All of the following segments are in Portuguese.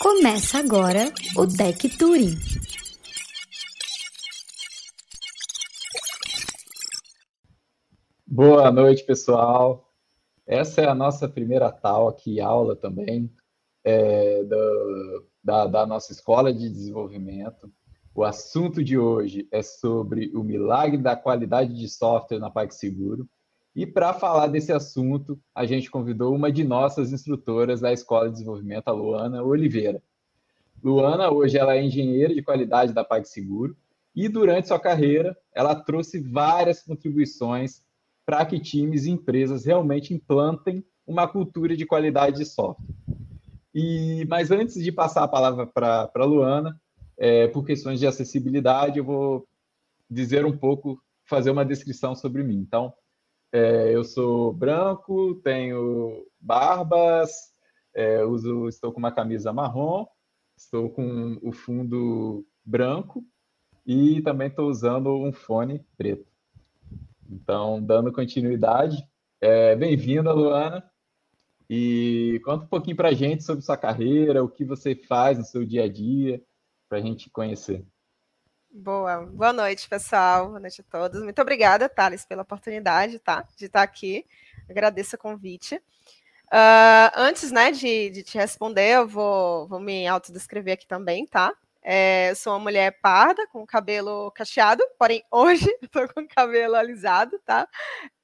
Começa agora o Tech Turing. Boa noite, pessoal. Essa é a nossa primeira talk, aula também, é, do, da, da nossa escola de desenvolvimento. O assunto de hoje é sobre o milagre da qualidade de software na PagSeguro. E para falar desse assunto, a gente convidou uma de nossas instrutoras da Escola de Desenvolvimento, a Luana Oliveira. Luana, hoje, ela é engenheira de qualidade da PagSeguro e, durante sua carreira, ela trouxe várias contribuições para que times e empresas realmente implantem uma cultura de qualidade de software. E, mas antes de passar a palavra para a Luana, é, por questões de acessibilidade, eu vou dizer um pouco, fazer uma descrição sobre mim. Então, é, eu sou branco, tenho barbas, é, uso, estou com uma camisa marrom, estou com o fundo branco e também estou usando um fone preto. Então, dando continuidade, é, bem-vinda, Luana. E conta um pouquinho para a gente sobre sua carreira, o que você faz no seu dia a dia, para a gente conhecer. Boa, boa noite, pessoal. Boa noite a todos. Muito obrigada, Thales, pela oportunidade tá, de estar aqui. Agradeço o convite. Uh, antes né, de, de, te responder, eu vou, vou me autodescrever aqui também, tá? É, eu sou uma mulher parda, com cabelo cacheado, porém hoje tô com cabelo alisado, tá?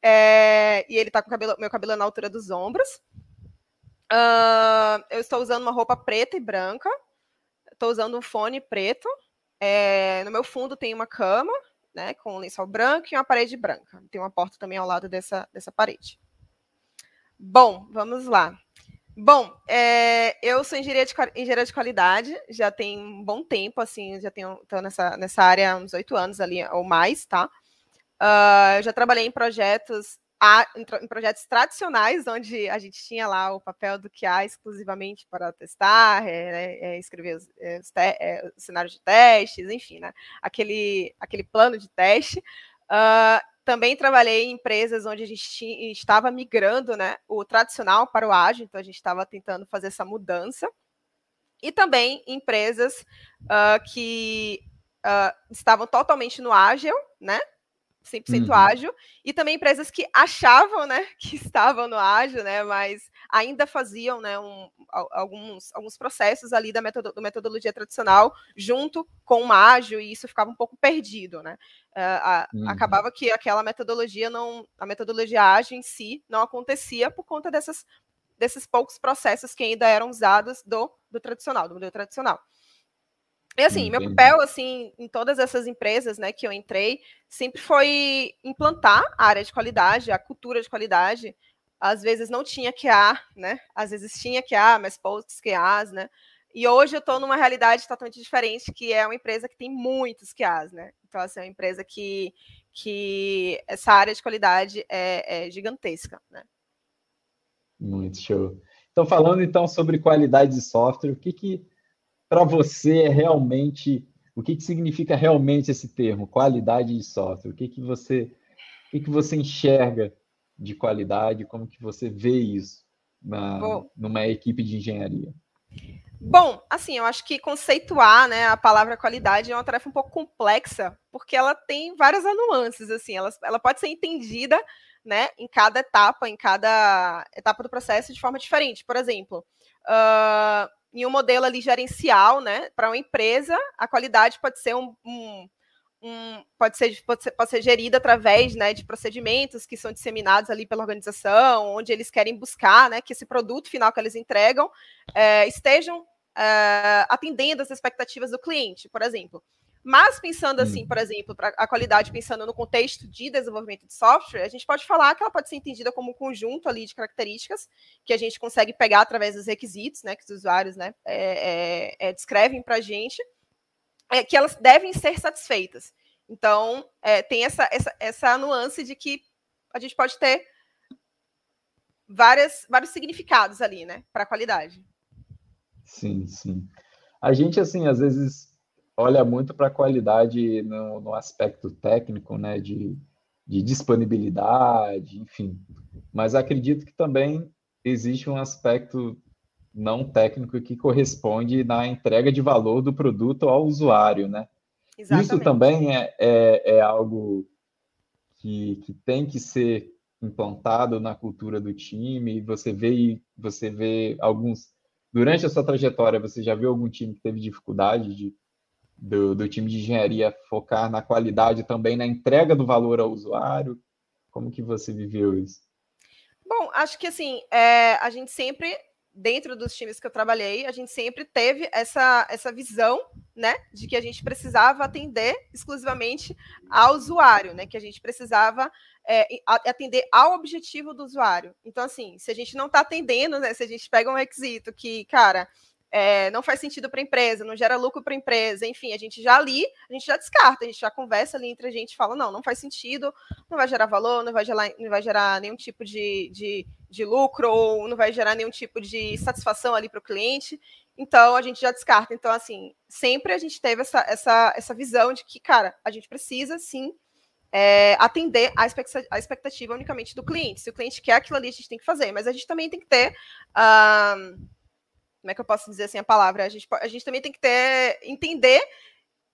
É, e ele tá com cabelo, meu cabelo na altura dos ombros. Uh, eu estou usando uma roupa preta e branca. Estou usando um fone preto, é, no meu fundo tem uma cama, né, com um lençol branco e uma parede branca. Tem uma porta também ao lado dessa, dessa parede. Bom, vamos lá. Bom, é, eu sou engenheira de, engenheira de qualidade, já tem um bom tempo, assim, já tenho tô nessa, nessa área há uns oito anos ali ou mais, tá? Uh, eu já trabalhei em projetos em projetos tradicionais, onde a gente tinha lá o papel do QA exclusivamente para testar, é, é, escrever os, é, os, é, os, cenários de testes, enfim, né? aquele, aquele plano de teste. Uh, também trabalhei em empresas onde a gente tinha, estava migrando né, o tradicional para o ágil, então a gente estava tentando fazer essa mudança. E também em empresas uh, que uh, estavam totalmente no ágil, né? 100% uhum. ágil, e também empresas que achavam, né, que estavam no ágil, né, mas ainda faziam, né, um, alguns, alguns processos ali da metodo, metodologia tradicional junto com o ágil, e isso ficava um pouco perdido, né, uh, a, uhum. acabava que aquela metodologia não, a metodologia ágil em si não acontecia por conta dessas, desses poucos processos que ainda eram usados do, do tradicional, do modelo tradicional. E assim, Entendi. meu papel, assim, em todas essas empresas, né, que eu entrei, sempre foi implantar a área de qualidade, a cultura de qualidade. Às vezes não tinha QA, né? Às vezes tinha QA, mas poucos QAs, né? E hoje eu estou numa realidade totalmente diferente, que é uma empresa que tem muitos QAs, né? Então, assim, é uma empresa que, que essa área de qualidade é, é gigantesca, né? Muito show. Então, falando então sobre qualidade de software, o que que para você é realmente o que, que significa realmente esse termo, qualidade de software? O que, que você o que, que você enxerga de qualidade? Como que você vê isso na, numa equipe de engenharia? Bom, assim, eu acho que conceituar, né, a palavra qualidade é uma tarefa um pouco complexa, porque ela tem várias nuances, assim, ela, ela pode ser entendida, né, em cada etapa, em cada etapa do processo de forma diferente. Por exemplo, uh, em um modelo ali gerencial, né? Para uma empresa, a qualidade pode ser um, um, um, pode, ser, pode, ser, pode ser gerida através né, de procedimentos que são disseminados ali pela organização, onde eles querem buscar né, que esse produto final que eles entregam é, estejam é, atendendo as expectativas do cliente, por exemplo. Mas pensando assim, por exemplo, para a qualidade, pensando no contexto de desenvolvimento de software, a gente pode falar que ela pode ser entendida como um conjunto ali de características que a gente consegue pegar através dos requisitos, né, que os usuários, né, é, é, é descrevem para a gente, é, que elas devem ser satisfeitas. Então, é, tem essa, essa, essa nuance de que a gente pode ter várias, vários significados ali, né, para a qualidade. Sim, sim. A gente, assim, às vezes olha muito para a qualidade no, no, aspecto técnico, né, de, de disponibilidade, enfim. Mas acredito que também existe um aspecto não técnico que corresponde na entrega de valor do produto ao usuário, né? Exatamente. Isso também é, é, é algo que, que tem que ser implantado na cultura do time. Você vê, você vê alguns durante a sua trajetória, você já viu algum time que teve dificuldade de, do, do time de engenharia focar na qualidade também na entrega do valor ao usuário? Como que você viveu isso? Bom, acho que assim, é, a gente sempre dentro dos times que eu trabalhei, a gente sempre teve essa, essa visão, né, de que a gente precisava atender exclusivamente ao usuário, né, que a gente precisava é, atender ao objetivo do usuário. Então, assim, se a gente não está atendendo, né, se a gente pega um requisito que, cara, é, não faz sentido para a empresa, não gera lucro para a empresa, enfim, a gente já ali, a gente já descarta, a gente já conversa ali entre a gente fala, não, não faz sentido, não vai gerar valor, não vai gerar, não vai gerar nenhum tipo de, de, de lucro, ou não vai gerar nenhum tipo de satisfação ali para o cliente, então a gente já descarta. Então, assim, sempre a gente teve essa, essa, essa visão de que, cara, a gente precisa sim é, atender a expectativa, a expectativa unicamente do cliente. Se o cliente quer aquilo ali, a gente tem que fazer, mas a gente também tem que ter. Uh, como é que eu posso dizer assim a palavra? A gente, a gente também tem que ter, entender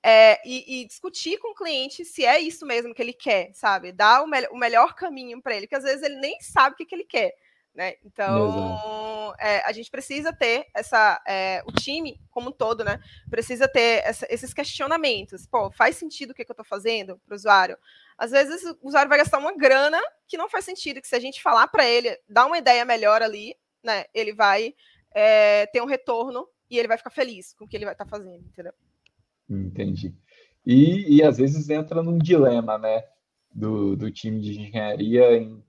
é, e, e, discutir com o cliente se é isso mesmo que ele quer, sabe? Dar o, me o melhor caminho para ele, que às vezes ele nem sabe o que, que ele quer. Né? Então, é, a gente precisa ter essa, é, o time como um todo, né? Precisa ter essa, esses questionamentos. Pô, faz sentido o que, que eu estou fazendo para o usuário? Às vezes o usuário vai gastar uma grana que não faz sentido, que se a gente falar para ele, dar uma ideia melhor ali, né? Ele vai é, ter um retorno e ele vai ficar feliz com o que ele vai estar tá fazendo, entendeu? Entendi. E, e às vezes entra num dilema, né, do, do time de engenharia em,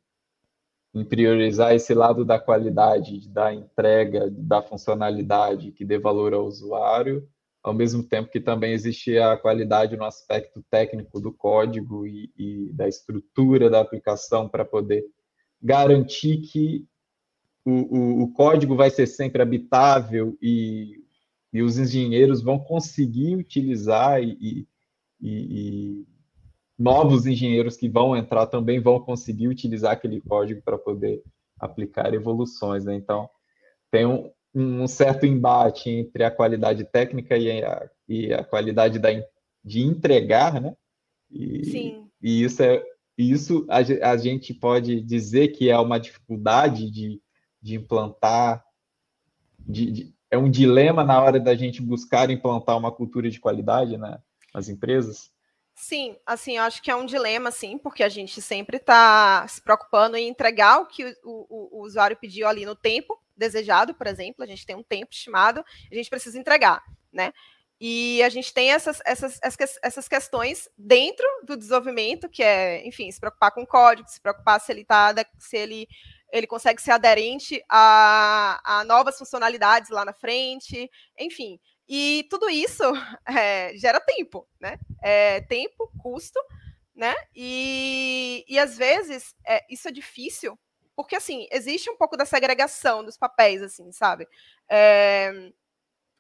em priorizar esse lado da qualidade, da entrega, da funcionalidade que dê valor ao usuário, ao mesmo tempo que também existe a qualidade no aspecto técnico do código e, e da estrutura da aplicação para poder garantir que o, o, o código vai ser sempre habitável e, e os engenheiros vão conseguir utilizar e, e, e, novos engenheiros que vão entrar também vão conseguir utilizar aquele código para poder aplicar evoluções. Né? Então, tem um, um, certo embate entre a qualidade técnica e a, e a qualidade da, de entregar, né? E, Sim. E isso é isso a, a gente pode dizer que é uma dificuldade de de implantar, de, de, é um dilema na hora da gente buscar implantar uma cultura de qualidade né, nas empresas? Sim, assim, eu acho que é um dilema, sim, porque a gente sempre está se preocupando em entregar o que o, o, o, usuário pediu ali no tempo desejado, por exemplo, a gente tem um tempo estimado, a gente precisa entregar, né? E a gente tem essas, essas, essas questões dentro do desenvolvimento, que é, enfim, se preocupar com o código, se preocupar se ele está se ele ele consegue ser aderente a, a novas funcionalidades lá na frente, enfim. E tudo isso é, gera tempo, né? É, tempo, custo, né? E, e às vezes é, isso é difícil, porque assim, existe um pouco da segregação dos papéis, assim, sabe? É,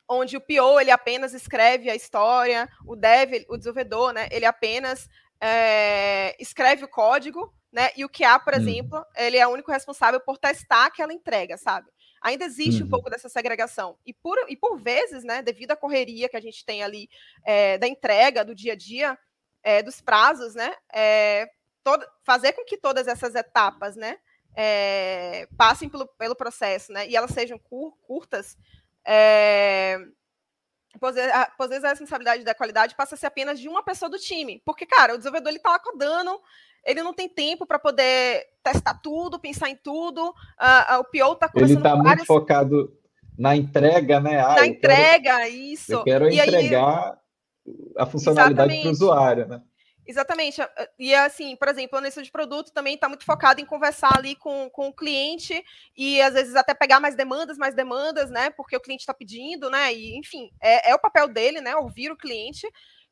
onde o PO ele apenas escreve a história, o dev, o desenvolvedor, né? Ele apenas é, escreve o código, né? E o QA, por hum. exemplo, ele é o único responsável por testar aquela entrega, sabe? Ainda existe uhum. um pouco dessa segregação. E por, e por vezes, né, devido à correria que a gente tem ali é, da entrega, do dia a dia, é, dos prazos, né? É, todo, fazer com que todas essas etapas, né, é, passem pelo, pelo processo, né? E elas sejam cur, curtas. É, Pois vezes a responsabilidade da qualidade passa a ser apenas de uma pessoa do time. Porque, cara, o desenvolvedor ele tá lá codando, ele não tem tempo para poder testar tudo, pensar em tudo. Uh, o PO está começando Ele está várias... muito focado na entrega, né? Ah, na entrega, quero, isso. Eu quero e entregar aí... a funcionalidade para o usuário, né? Exatamente. E assim, por exemplo, a analista de produto também está muito focado em conversar ali com, com o cliente e às vezes até pegar mais demandas, mais demandas, né? Porque o cliente está pedindo, né? E enfim, é, é, o papel dele, né? Ouvir o cliente.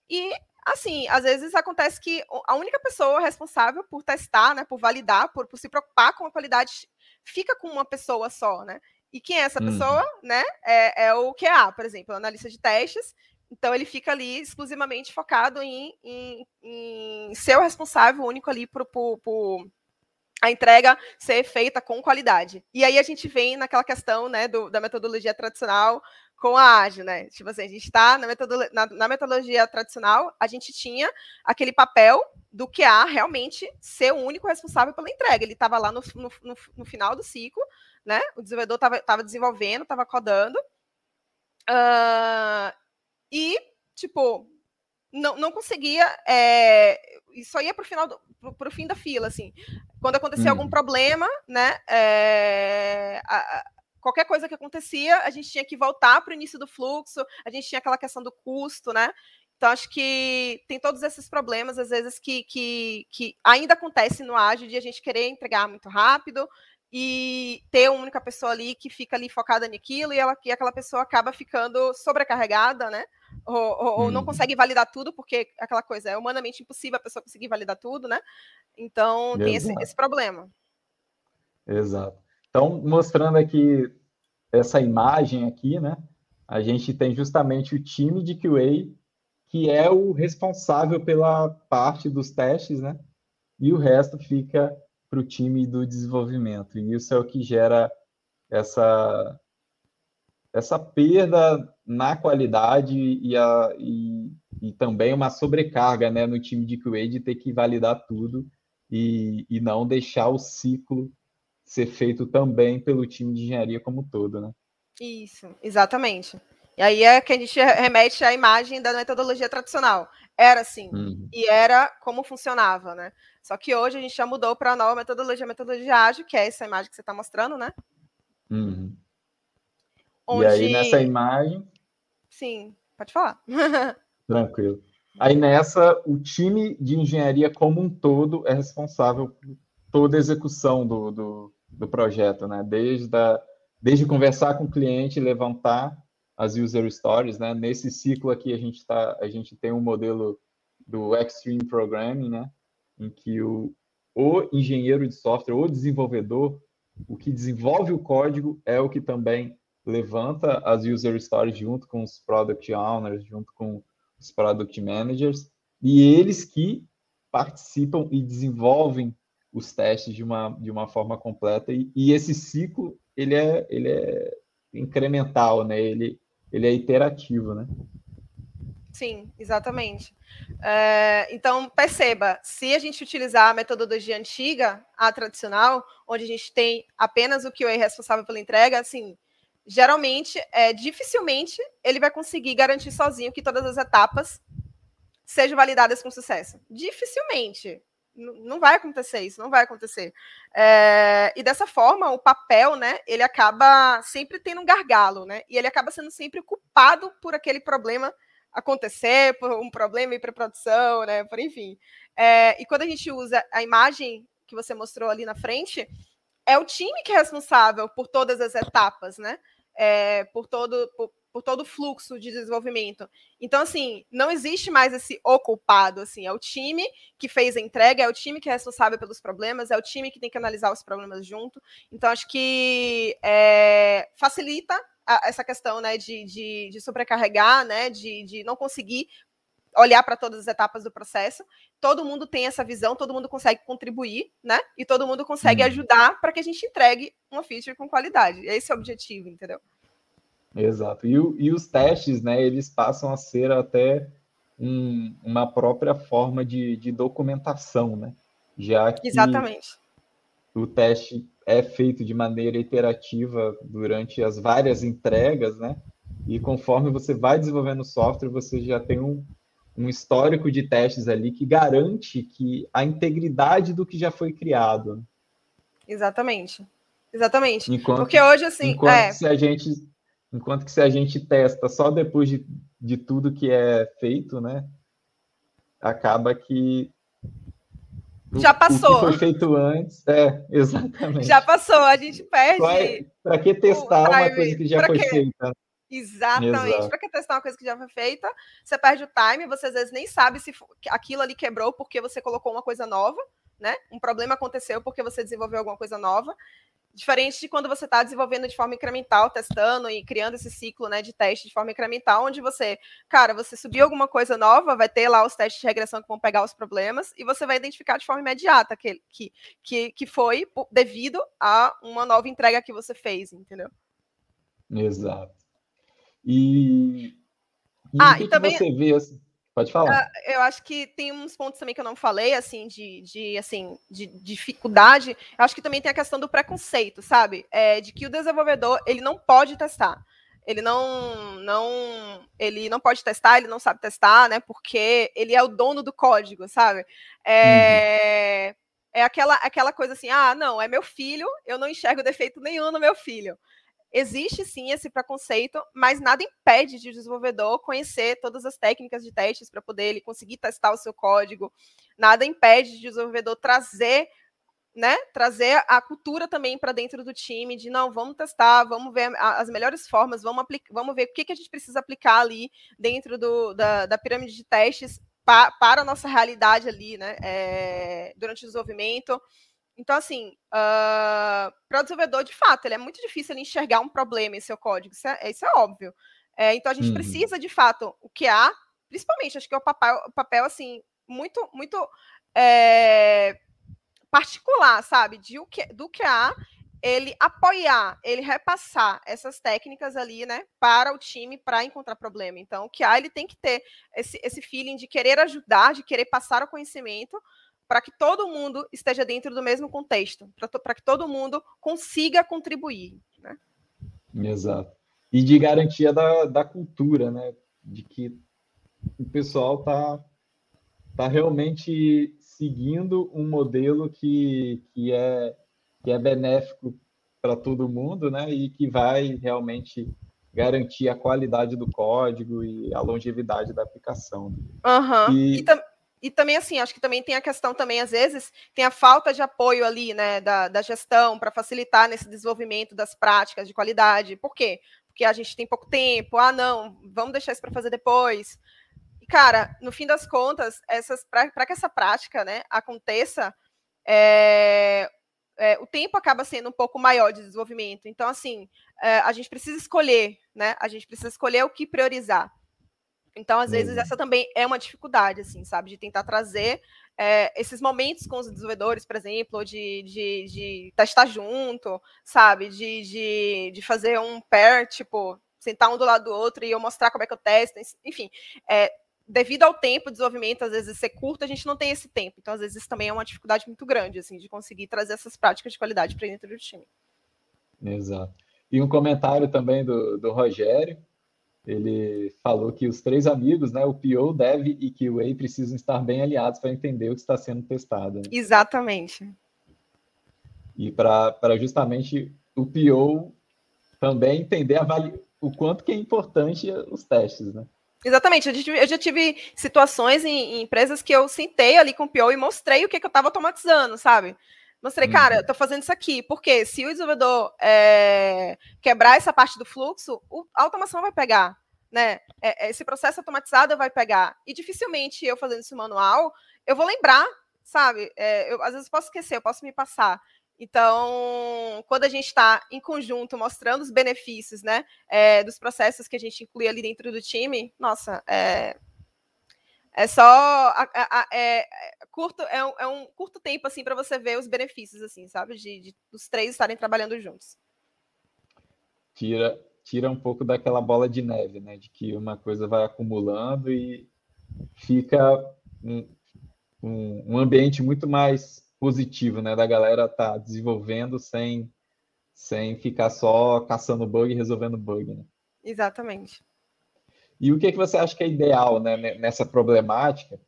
E assim, às vezes acontece que a única pessoa responsável por testar, né? Por validar, por, por se preocupar com a qualidade, fica com uma pessoa só, né? E quem é essa pessoa, uhum. né? É, é, o QA, por exemplo, analista de testes, então ele fica ali exclusivamente focado em, em, em ser o responsável único ali por, por, por, a entrega ser feita com qualidade. E aí a gente vem naquela questão né, do, da metodologia tradicional com a ágil, né? Tipo assim, a gente está na, na, na, metodologia tradicional, a gente tinha aquele papel do QA realmente ser o único responsável pela entrega. Ele estava lá no, no, no, no, final do ciclo, né? O desenvolvedor estava desenvolvendo, estava codando. Uh, e, tipo, não, não conseguia. É, só ia para o fim da fila, assim. Quando acontecia hum. algum problema, né? É, a, qualquer coisa que acontecia, a gente tinha que voltar para o início do fluxo, a gente tinha aquela questão do custo, né? Então, acho que tem todos esses problemas, às vezes, que, que, que ainda acontece no ágil, de a gente querer entregar muito rápido e ter uma única pessoa ali que fica ali focada naquilo e, ela, e aquela pessoa acaba ficando sobrecarregada, né? Ou, ou, ou não uhum. consegue validar tudo, porque aquela coisa é humanamente impossível a pessoa conseguir validar tudo, né? Então, Exato. tem esse, esse problema. Exato. Então, mostrando aqui essa imagem aqui, né? A gente tem justamente o time de QA, que é o responsável pela parte dos testes, né? E o resto fica para o time do desenvolvimento. E isso é o que gera essa, essa perda na qualidade e, a, e, e também uma sobrecarga né, no time de QA de ter que validar tudo e, e não deixar o ciclo ser feito também pelo time de engenharia como um todo, né? Isso, exatamente. E aí é que a gente remete à imagem da metodologia tradicional. Era assim, uhum. e era como funcionava, né? Só que hoje a gente já mudou para a nova metodologia, a metodologia ágil, que é essa imagem que você está mostrando, né? Uhum. Onde... E aí nessa imagem. Sim, pode falar. Tranquilo. Aí nessa, o time de engenharia como um todo é responsável por toda a execução do, do, do projeto, né? Desde, a, desde conversar com o cliente, levantar as user stories, né? Nesse ciclo aqui a gente tá, a gente tem um modelo do Extreme Programming, né? Em que o, o engenheiro de software, o desenvolvedor, o que desenvolve o código é o que também levanta as user stories junto com os product owners, junto com os product managers, e eles que participam e desenvolvem os testes de uma, de uma forma completa e, e, esse ciclo ele é, ele é incremental, né? Ele, ele é iterativo, né? Sim, exatamente. É, então, perceba, se a gente utilizar a metodologia antiga, a tradicional, onde a gente tem apenas o QA responsável pela entrega, assim, geralmente, é, dificilmente, ele vai conseguir garantir sozinho que todas as etapas sejam validadas com sucesso. Dificilmente não vai acontecer isso, não vai acontecer. É, e dessa forma, o papel, né, ele acaba sempre tendo um gargalo, né, e ele acaba sendo sempre culpado por aquele problema acontecer, por um problema em pré-produção, né, por enfim. É, e quando a gente usa a imagem que você mostrou ali na frente, é o time que é responsável por todas as etapas, né, é, por todo, por, por todo o fluxo de desenvolvimento. Então, assim, não existe mais esse o culpado, assim, é o time que fez a entrega, é o time que é responsável pelos problemas, é o time que tem que analisar os problemas junto. Então, acho que é, facilita a, essa questão, né, de, de, de sobrecarregar, né, de, de não conseguir olhar para todas as etapas do processo. Todo mundo tem essa visão, todo mundo consegue contribuir, né? E todo mundo consegue hum. ajudar para que a gente entregue uma feature com qualidade. Esse é o objetivo, entendeu? Exato. E, e os testes, né, eles passam a ser até um, uma própria forma de, de documentação, né? Já que Exatamente. o teste é feito de maneira iterativa durante as várias entregas, né? E conforme você vai desenvolvendo o software, você já tem um, um histórico de testes ali que garante que a integridade do que já foi criado. Exatamente. Exatamente. Enquanto, Porque hoje, assim. Enquanto é... se a gente Enquanto que se a gente testa só depois de, de tudo que é feito, né? Acaba que já passou. O que foi feito antes, é, exatamente. Já passou, a gente perde. Para que testar uma coisa que já foi feita? Exatamente. Para que testar uma coisa que já foi feita? Você perde o time, você às vezes nem sabe se aquilo ali quebrou porque você colocou uma coisa nova, né? Um problema aconteceu porque você desenvolveu alguma coisa nova Diferente de quando você está desenvolvendo de forma incremental, testando e criando esse ciclo né, de teste de forma incremental, onde você, cara, você subiu alguma coisa nova, vai ter lá os testes de regressão que vão pegar os problemas, e você vai identificar de forma imediata que, que, que, que foi devido a uma nova entrega que você fez, entendeu? Exato. E, e ah, e também você vê assim? Pode falar. Uh, eu acho que tem uns pontos também que eu não falei, assim, de, de assim, de, dificuldade. Eu acho que também tem a questão do preconceito, sabe? É, de que o desenvolvedor, ele não pode testar. Ele não, não, ele não pode testar, ele não sabe testar, né? Porque ele é o dono do código, sabe? É, uhum. é aquela, aquela coisa assim, ah, não, é meu filho, eu não enxergo defeito nenhum no meu filho existe sim esse preconceito, mas nada impede de o desenvolvedor conhecer todas as técnicas de testes para poder ele conseguir testar o seu código. Nada impede de o desenvolvedor trazer né, trazer a cultura também para dentro do time, de não, vamos testar, vamos ver as melhores formas, vamos, vamos ver o que, que a gente precisa aplicar ali dentro do, da, da pirâmide de testes pa, para a nossa realidade ali, né, é, durante o desenvolvimento. Então, assim, uh, para o desenvolvedor, de fato, ele é muito difícil ele enxergar um problema em seu código, isso é, isso é óbvio. É, então, a gente uhum. precisa, de fato, o que há, principalmente, acho que é o papel, o papel assim, muito, muito é, particular, sabe, de o que, do que há, ele apoiar, ele repassar essas técnicas ali, né, para o time para encontrar problema. Então, o que há, ele tem que ter esse, esse feeling de querer ajudar, de querer passar o conhecimento, para que todo mundo esteja dentro do mesmo contexto, para que todo mundo consiga contribuir. Né? Exato. E de garantia da, da cultura, né? De que o pessoal está tá realmente seguindo um modelo que, que, é, que é benéfico para todo mundo, né? E que vai realmente garantir a qualidade do código e a longevidade da aplicação. Uhum. E, e e também, assim, acho que também tem a questão também, às vezes, tem a falta de apoio ali, né, da, da gestão para facilitar nesse desenvolvimento das práticas de qualidade. Por quê? Porque a gente tem pouco tempo, ah, não, vamos deixar isso para fazer depois. E, cara, no fim das contas, essas para que essa prática, né, aconteça, é, é, o tempo acaba sendo um pouco maior de desenvolvimento. Então, assim, é, a gente precisa escolher, né, a gente precisa escolher o que priorizar. Então, às vezes, uhum. essa também é uma dificuldade, assim, sabe? De tentar trazer é, esses momentos com os desenvolvedores, por exemplo, de, de, de testar junto, sabe? De, de, de fazer um pair, tipo, sentar um do lado do outro e eu mostrar como é que eu testo, enfim. É, devido ao tempo de desenvolvimento, às vezes ser curto, a gente não tem esse tempo. Então, às vezes, isso também é uma dificuldade muito grande, assim, de conseguir trazer essas práticas de qualidade para dentro do time. Exato. E um comentário também do, do Rogério, ele falou que os três amigos, né, o PO, Dev e QA, precisam estar bem aliados para entender o que está sendo testado. Né? Exatamente. E para justamente o PO também entender o quanto que é importante os testes, né? Exatamente, eu já tive situações em, em empresas que eu sentei ali com o PO e mostrei o que, que eu estava automatizando, sabe? Mostrei, cara, uhum. eu tô fazendo isso aqui, porque se o desenvolvedor é, quebrar essa parte do fluxo, a automação vai pegar, né? É, é, esse processo automatizado vai pegar. E dificilmente eu fazendo isso manual, eu vou lembrar, sabe? É, eu, às vezes posso esquecer, eu posso me passar. Então, quando a gente está em conjunto mostrando os benefícios, né, é, dos processos que a gente inclui ali dentro do time, nossa, é, é só a, a, a, é, é, curto, é um, é um, curto tempo assim para você ver os benefícios, assim, sabe? De, de os três estarem trabalhando juntos. Tira, tira um pouco daquela bola de neve, né? De que uma coisa vai acumulando e fica um, um, um ambiente muito mais positivo, né? Da galera tá desenvolvendo sem, sem ficar só caçando bug e resolvendo bug, né? Exatamente. E o que, é que você acha que é ideal né, nessa problemática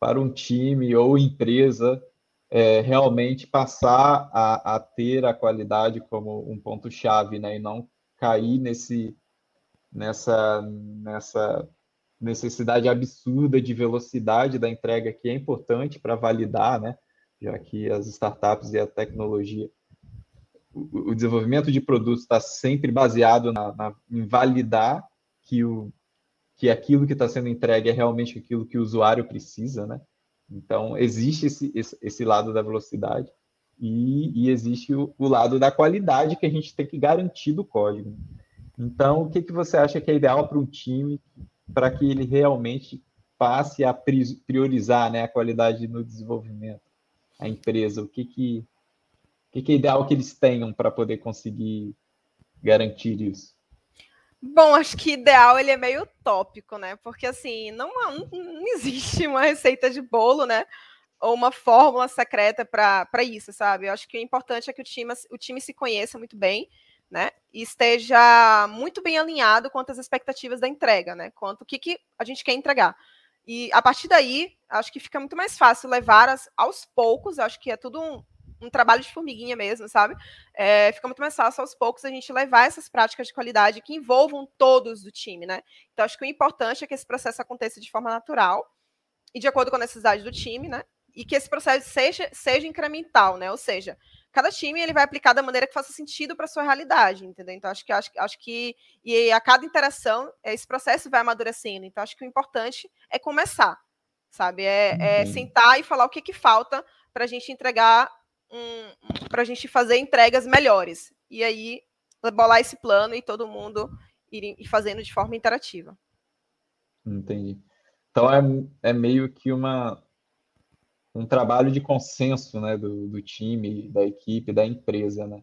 para um time ou empresa é, realmente passar a, a, ter a qualidade como um ponto-chave né, e não cair nesse, nessa, nessa necessidade absurda de velocidade da entrega que é importante para validar, né, já que as startups e a tecnologia o, desenvolvimento de produtos está sempre baseado na, na, em validar que o, que aquilo que está sendo entregue é realmente aquilo que o usuário precisa, né? Então, existe esse, esse, esse lado da velocidade. e, e existe o, o, lado da qualidade que a gente tem que garantir do código. Então, o que, que você acha que é ideal para um time para que ele realmente passe a priorizar né, a qualidade no desenvolvimento? A empresa, o que, que, o que, que é ideal que eles tenham para poder conseguir garantir isso? Bom, acho que ideal ele é meio utópico, né? Porque assim, não, não existe uma receita de bolo, né? Ou uma fórmula secreta para isso, sabe? Eu acho que o importante é que o time, o time se conheça muito bem, né? E esteja muito bem alinhado quanto às expectativas da entrega, né? Quanto o que, que a gente quer entregar. E a partir daí, acho que fica muito mais fácil levar as, aos poucos, acho que é tudo um, um trabalho de formiguinha mesmo, sabe? É, fica muito mais fácil aos poucos a gente levar essas práticas de qualidade que envolvam todos do time, né? Então, acho que o importante é que esse processo aconteça de forma natural e de acordo com a necessidade do time, né? E que esse processo seja, seja incremental, né? Ou seja, cada time ele vai aplicar da maneira que faça sentido para sua realidade, entendeu? Então acho que acho, acho que e a cada interação esse processo vai amadurecendo. Então acho que o importante é começar, sabe? É, é sentar e falar o que que falta para a gente entregar um, para a gente fazer entregas melhores. E aí, bolar esse plano e todo mundo ir, ir fazendo de forma interativa. Entendi. Então é, é meio que uma, um trabalho de consenso né, do, do time, da equipe, da empresa, né?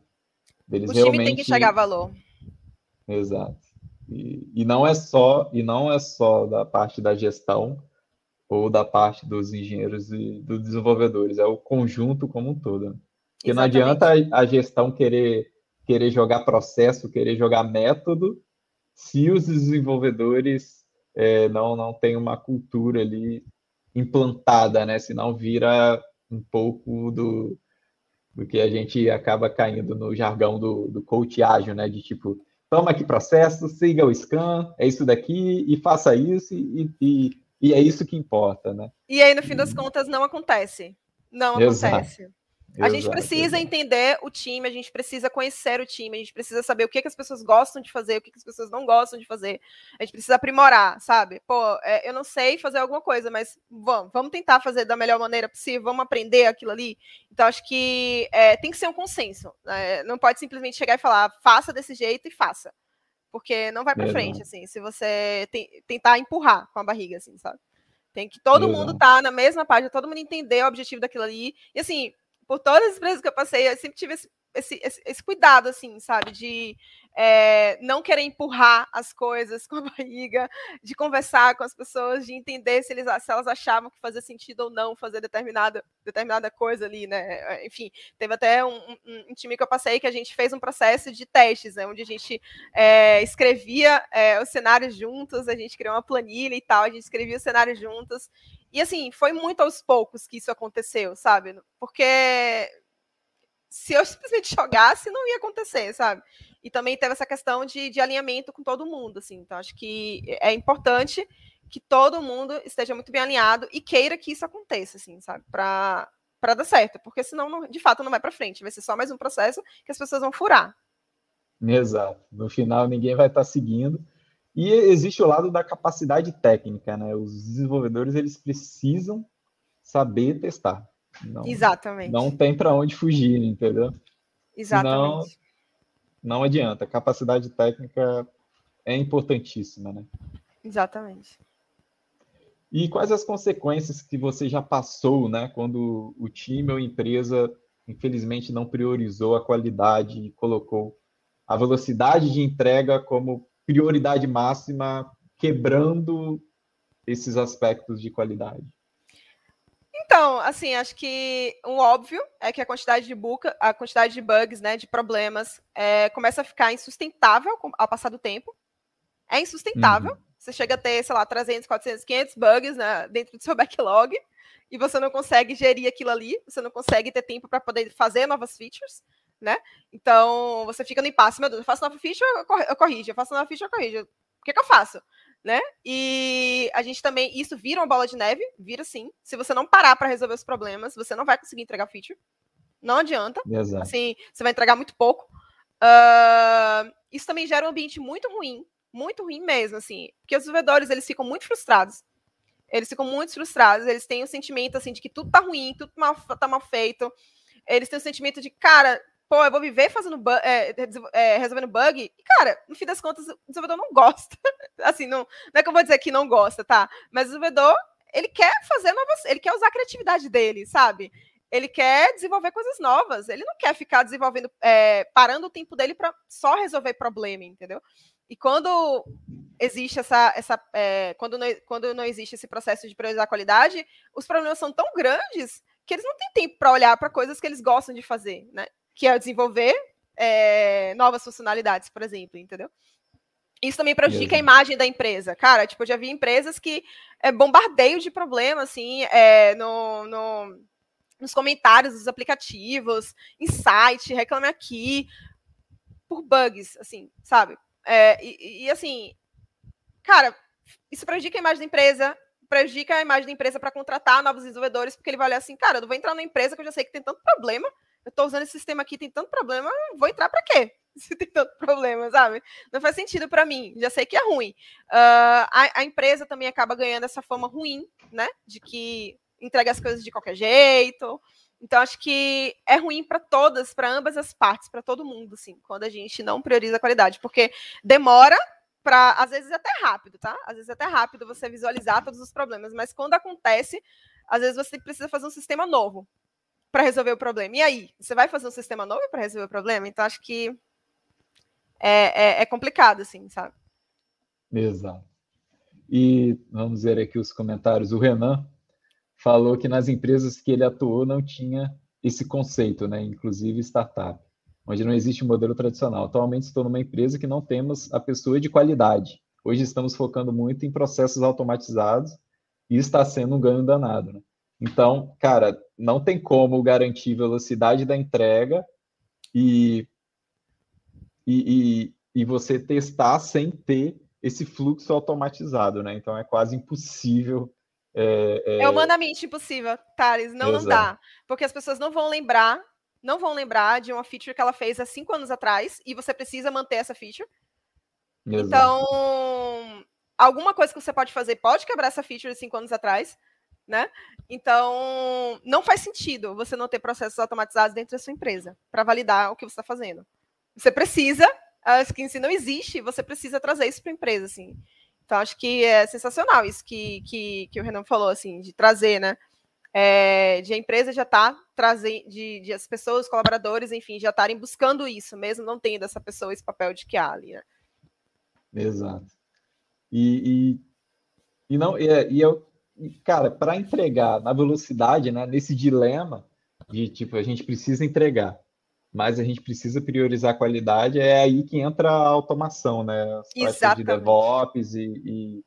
Deles o time realmente... tem que chegar a valor. Exato. E, e, não é só e não é só da parte da gestão, ou da parte dos engenheiros e dos desenvolvedores, é o conjunto como um todo. Né? Porque Exatamente. não adianta a gestão querer, querer jogar processo, querer jogar método, se os desenvolvedores é, não, não têm uma cultura ali implantada, né? Senão vira um pouco do, do que a gente acaba caindo no jargão do, do coach ágil, né? De tipo, toma aqui processo, siga o scan, é isso daqui, e faça isso, e, e e é isso que importa, né? E aí, no fim das contas, não acontece. Não Exato. acontece. A exato, gente precisa entender o time, a gente precisa conhecer o time, a gente precisa saber o que, que as pessoas gostam de fazer, o que, que as pessoas não gostam de fazer. A gente precisa aprimorar, sabe? Pô, é, eu não sei fazer alguma coisa, mas vamos, vamos tentar fazer da melhor maneira possível, vamos aprender aquilo ali. Então, acho que é, tem que ser um consenso. Né? Não pode simplesmente chegar e falar, faça desse jeito e faça porque não vai para frente, assim, se você tem, tentar empurrar com a barriga, assim, sabe? Tem que todo mundo estar tá na mesma página, todo mundo entender o objetivo daquilo ali. E assim, por todas as empresas que eu passei, eu sempre tive esse, esse, esse, esse cuidado, assim, sabe? De é, não querer empurrar as coisas com a barriga, de conversar com as pessoas, de entender se, eles, se elas achavam que fazia sentido ou não fazer determinada, determinada coisa ali, né? Enfim, teve até um, um, um time que eu passei que a gente fez um processo de testes, né? Onde a gente é, escrevia é, os cenários juntos, a gente criou uma planilha e tal, a gente escrevia os cenários juntos. E assim, foi muito aos poucos que isso aconteceu, sabe? Porque se eu simplesmente jogasse, não ia acontecer, sabe? E também teve essa questão de, de alinhamento com todo mundo, assim. Então, acho que é importante que todo mundo esteja muito bem alinhado e queira que isso aconteça, assim, sabe? Para para dar certo, porque senão, não, de fato, não vai para frente. Vai ser só mais um processo que as pessoas vão furar. Exato. No final, ninguém vai estar tá seguindo. E existe o lado da capacidade técnica, né? Os desenvolvedores eles precisam saber testar. Não, Exatamente. Não tem para onde fugir, entendeu? Exatamente. Senão, não adianta. Capacidade técnica é importantíssima, né? Exatamente. E quais as consequências que você já passou, né, quando o time ou empresa, infelizmente, não priorizou a qualidade e colocou a velocidade de entrega como prioridade máxima, quebrando esses aspectos de qualidade? Então, assim, acho que um óbvio é que a quantidade de buca, a quantidade de bugs, né, de problemas, é, começa a ficar insustentável ao passar do tempo. É insustentável. Uhum. Você chega a ter, sei lá, 300, 400, 500 bugs né, dentro do seu backlog e você não consegue gerir aquilo ali, você não consegue ter tempo para poder fazer novas features, né? Então, você fica no impasse, meu Deus, eu faço nova feature, eu corrijo, eu faço nova feature, eu corrijo. O que, que eu faço? Né? E a gente também, isso vira uma bola de neve, vira sim. Se você não parar para resolver os problemas, você não vai conseguir entregar feature. Não adianta. Exato. Assim, você vai entregar muito pouco. Uh, isso também gera um ambiente muito ruim, muito ruim mesmo, assim, porque os desenvolvedores eles ficam muito frustrados. Eles ficam muito frustrados, eles têm o um sentimento assim de que tudo tá ruim, tudo mal, tá mal feito. eles têm o sentimento de, cara, pô, eu vou viver fazendo bu é, é, resolvendo bug. E, cara, no fim das contas, o desenvolvedor não gosta. assim, não, não é que eu vou dizer que não gosta, tá? Mas o desenvolvedor, ele quer fazer novas, ele quer usar a criatividade dele, sabe? Ele quer desenvolver coisas novas. Ele não quer ficar desenvolvendo, é, parando o tempo dele para só resolver problema, entendeu? E quando existe essa, essa é, quando, não, quando não existe esse processo de priorizar a qualidade, os problemas são tão grandes que eles não têm tempo para olhar para coisas que eles gostam de fazer, né? Que é desenvolver é, novas funcionalidades, por exemplo, entendeu? Isso também prejudica a imagem da empresa. Cara, tipo, eu já vi empresas que é bombardeio de problema, assim, é, no, no, nos comentários dos aplicativos, em site, reclame aqui, por bugs, assim, sabe? É, e, e, assim, cara, isso prejudica a imagem da empresa, prejudica a imagem da empresa para contratar novos desenvolvedores, porque ele vai olhar assim, cara, eu não vou entrar numa empresa que eu já sei que tem tanto problema, eu estou usando esse sistema aqui, tem tanto problema, vou entrar para quê? Se tem tanto problema, sabe? Não faz sentido para mim, já sei que é ruim. Uh, a, a, empresa também acaba ganhando essa fama ruim, né? De que entrega as coisas de qualquer jeito. Então, acho que é ruim para todas, para ambas as partes, para todo mundo, assim, quando a gente não prioriza a qualidade, porque demora para, às vezes até rápido, tá? Às vezes até rápido você visualizar todos os problemas, mas quando acontece, às vezes você precisa fazer um sistema novo para resolver o problema. E aí, você vai fazer um sistema novo para resolver o problema? Então, acho que é, é, é complicado, assim, sabe? Exato. E vamos ver aqui os comentários. O Renan falou que nas empresas que ele atuou não tinha esse conceito, né? Inclusive startup, onde não existe um modelo tradicional. Atualmente estou numa empresa que não temos a pessoa de qualidade. Hoje estamos focando muito em processos automatizados e está sendo um ganho danado. Né? Então, cara, não tem como garantir velocidade da entrega e, e, e, e você testar sem ter esse fluxo automatizado, né? Então é quase impossível é, é... é humanamente impossível, Thales. Não, não dá. Porque as pessoas não vão lembrar, não vão lembrar de uma feature que ela fez há cinco anos atrás e você precisa manter essa feature. Exato. Então, alguma coisa que você pode fazer pode quebrar essa feature de cinco anos atrás, né? Então, não faz sentido você não ter processos automatizados dentro da sua empresa para validar o que você está fazendo. Você precisa, se não existe, você precisa trazer isso para a empresa, assim. Então, acho que é sensacional isso que, que, que o Renan falou, assim, de trazer, né? É, de a empresa já estar tá trazendo, de, de, as pessoas, colaboradores, enfim, já estarem buscando isso, mesmo não tendo essa pessoa esse papel de que há ali, né? Exato. E, e, e não, e, é, e eu, cara, para entregar na velocidade, né, nesse dilema de tipo, a gente precisa entregar, mas a gente precisa priorizar a qualidade, é aí que entra a automação, né? As práticas de DevOps e, e,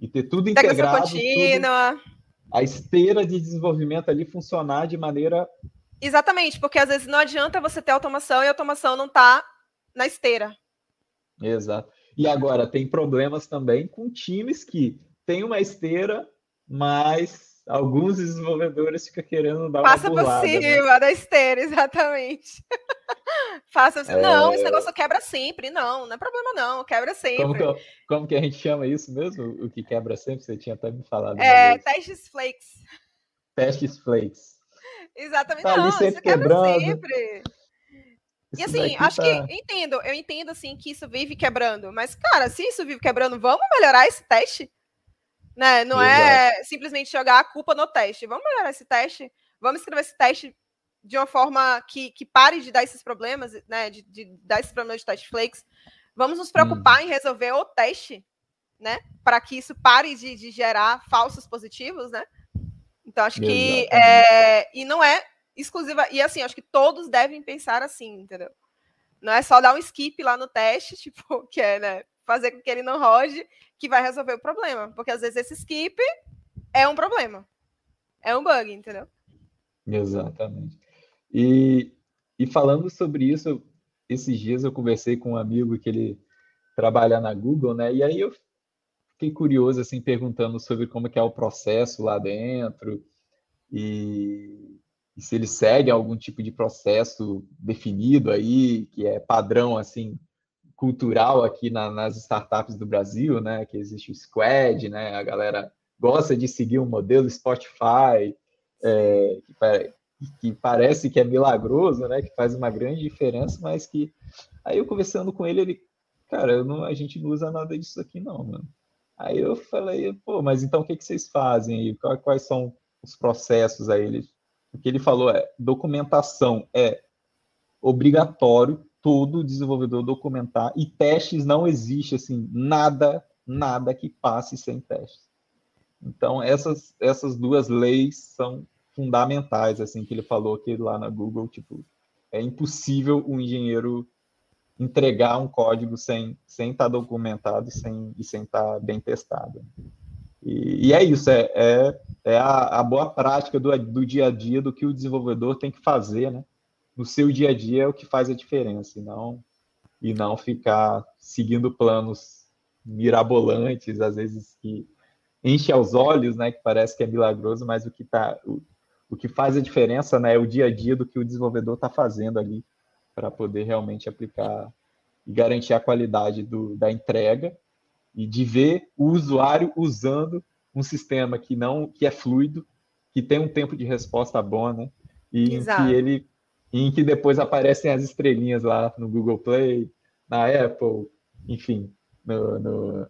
e, ter tudo integrado. contínua. Tudo, a esteira de desenvolvimento ali funcionar de maneira. Exatamente, porque às vezes não adianta você ter automação e a automação não está na esteira. Exato. E agora, tem problemas também com times que têm uma esteira, mas alguns desenvolvedores ficam querendo dar Passa uma burlada. Passa por né? cima né? da esteira, exatamente. Faça é... Não, esse negócio quebra sempre. Não, não é problema não, quebra sempre. Como que, como que, a gente chama isso mesmo? O que quebra sempre? Você tinha até me falado. É, testes flakes. Testes flakes. Exatamente, tá não, isso quebra quebrando. sempre. E assim, acho tá... que entendo, eu entendo assim que isso vive quebrando, mas cara, se isso vive quebrando, vamos melhorar esse teste? Né? Não é Exato. é simplesmente jogar a culpa no teste. Vamos melhorar esse teste, vamos escrever esse teste de uma forma que, que pare de dar esses problemas, né? De, de dar esses problemas de teste flakes. Vamos nos preocupar hum. em resolver o teste, né? Para que isso pare de, de, gerar falsos positivos, né? Então, acho que. É, e não é exclusiva. E assim, acho que todos devem pensar assim, entendeu? Não é só dar um skip lá no teste, tipo, que é, né? Fazer com que ele não rode, que vai resolver o problema. Porque às vezes esse skip é um problema. É um bug, entendeu? Exatamente. E, e falando sobre isso, esses dias eu conversei com um amigo que ele trabalha na Google, né? E aí eu fiquei curioso, assim, perguntando sobre como que é o processo lá dentro e, e se ele segue algum tipo de processo definido aí, que é padrão, assim, cultural aqui na, nas startups do Brasil, né? Que existe o Squad, né? A galera gosta de seguir um modelo Spotify, é, que parece que é milagroso, né? Que faz uma grande diferença, mas que aí eu conversando com ele, ele, cara, não, a gente não usa nada disso aqui não, mano. Aí eu falei, pô, mas então o que, que vocês fazem aí? Quais são os processos aí? Ele, o que ele falou é documentação é obrigatório todo desenvolvedor documentar e testes não existe assim nada nada que passe sem testes. Então essas essas duas leis são fundamentais assim que ele falou aqui lá na Google tipo é impossível um engenheiro entregar um código sem sem estar tá documentado e sem e sem estar tá bem testado. E, e é isso, é, é, é a, a, boa prática do, do dia a dia do que o desenvolvedor tem que fazer, né? No seu dia a dia é o que faz a diferença, e não, e não ficar seguindo planos mirabolantes, às vezes que enche aos olhos, né? Que parece que é milagroso, mas o que tá, o, o que faz a diferença, né? É o dia a dia do que o desenvolvedor está fazendo ali para poder realmente aplicar e garantir a qualidade do, da entrega e de ver o usuário usando um sistema que não que é fluido, que tem um tempo de resposta bom, né? E que ele em que depois aparecem as estrelinhas lá no Google Play, na Apple, enfim, no, no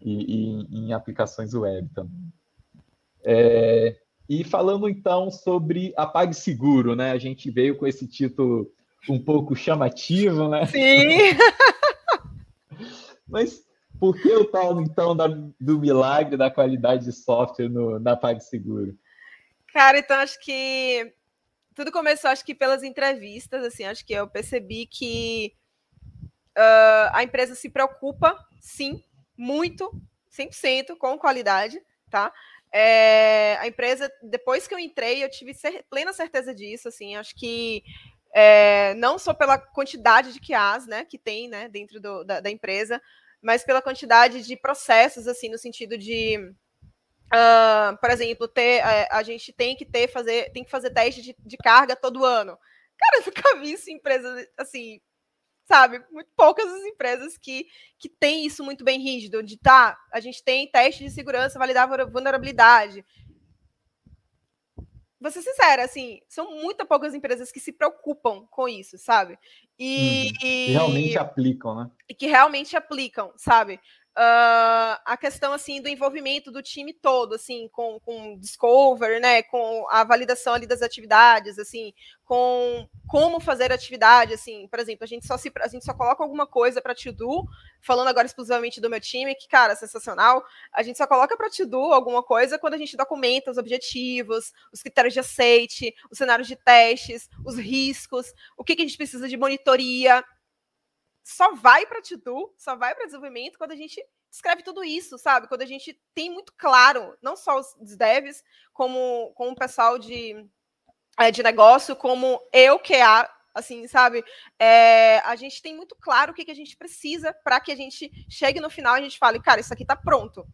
e, e, em aplicações web também. É, e falando então sobre a PagSeguro, né? A gente veio com esse título um pouco chamativo, né? Sim! Mas por que o tal, então, da, do milagre da qualidade de software no, na PagSeguro? Cara, então acho que tudo começou, acho que pelas entrevistas, assim, acho que eu percebi que uh, a empresa se preocupa, sim, muito, 100% com qualidade, tá? É, a empresa, depois que eu entrei, eu tive cer plena certeza disso, assim, acho que é, não só pela quantidade de QAs, né, que tem, né, dentro do, da, da empresa, mas pela quantidade de processos, assim, no sentido de, uh, por exemplo, ter, uh, a gente tem que ter, fazer, tem que fazer teste de, de carga todo ano. Cara, eu nunca vi isso em empresas, assim, sabe? Muito poucas as empresas que, que têm isso muito bem rígido, de tá, a gente tem teste de segurança, validar vulnerabilidade, vou ser sincera, assim, são muito poucas empresas que se preocupam com isso, sabe? E, uhum. e realmente aplicam, né? E que realmente aplicam, sabe? Uh, a questão assim do envolvimento do time todo, assim, com, com discover, né, com a validação ali das atividades, assim, com como fazer atividade, assim, por exemplo, a gente só se a gente só coloca alguma coisa para to do, falando agora exclusivamente do meu time, que cara, sensacional. A gente só coloca para to do alguma coisa quando a gente documenta os objetivos, os critérios de aceite, os cenários de testes, os riscos, o que, que a gente precisa de monitoria, só vai para to só vai para desenvolvimento quando a gente escreve tudo isso, sabe? Quando a gente tem muito claro, não só os devs, como, como o pessoal de, é, de negócio, como eu, que é assim, sabe? É, a gente tem muito claro o que, que a gente precisa para que a gente chegue no final e a gente fale, cara, isso aqui está pronto,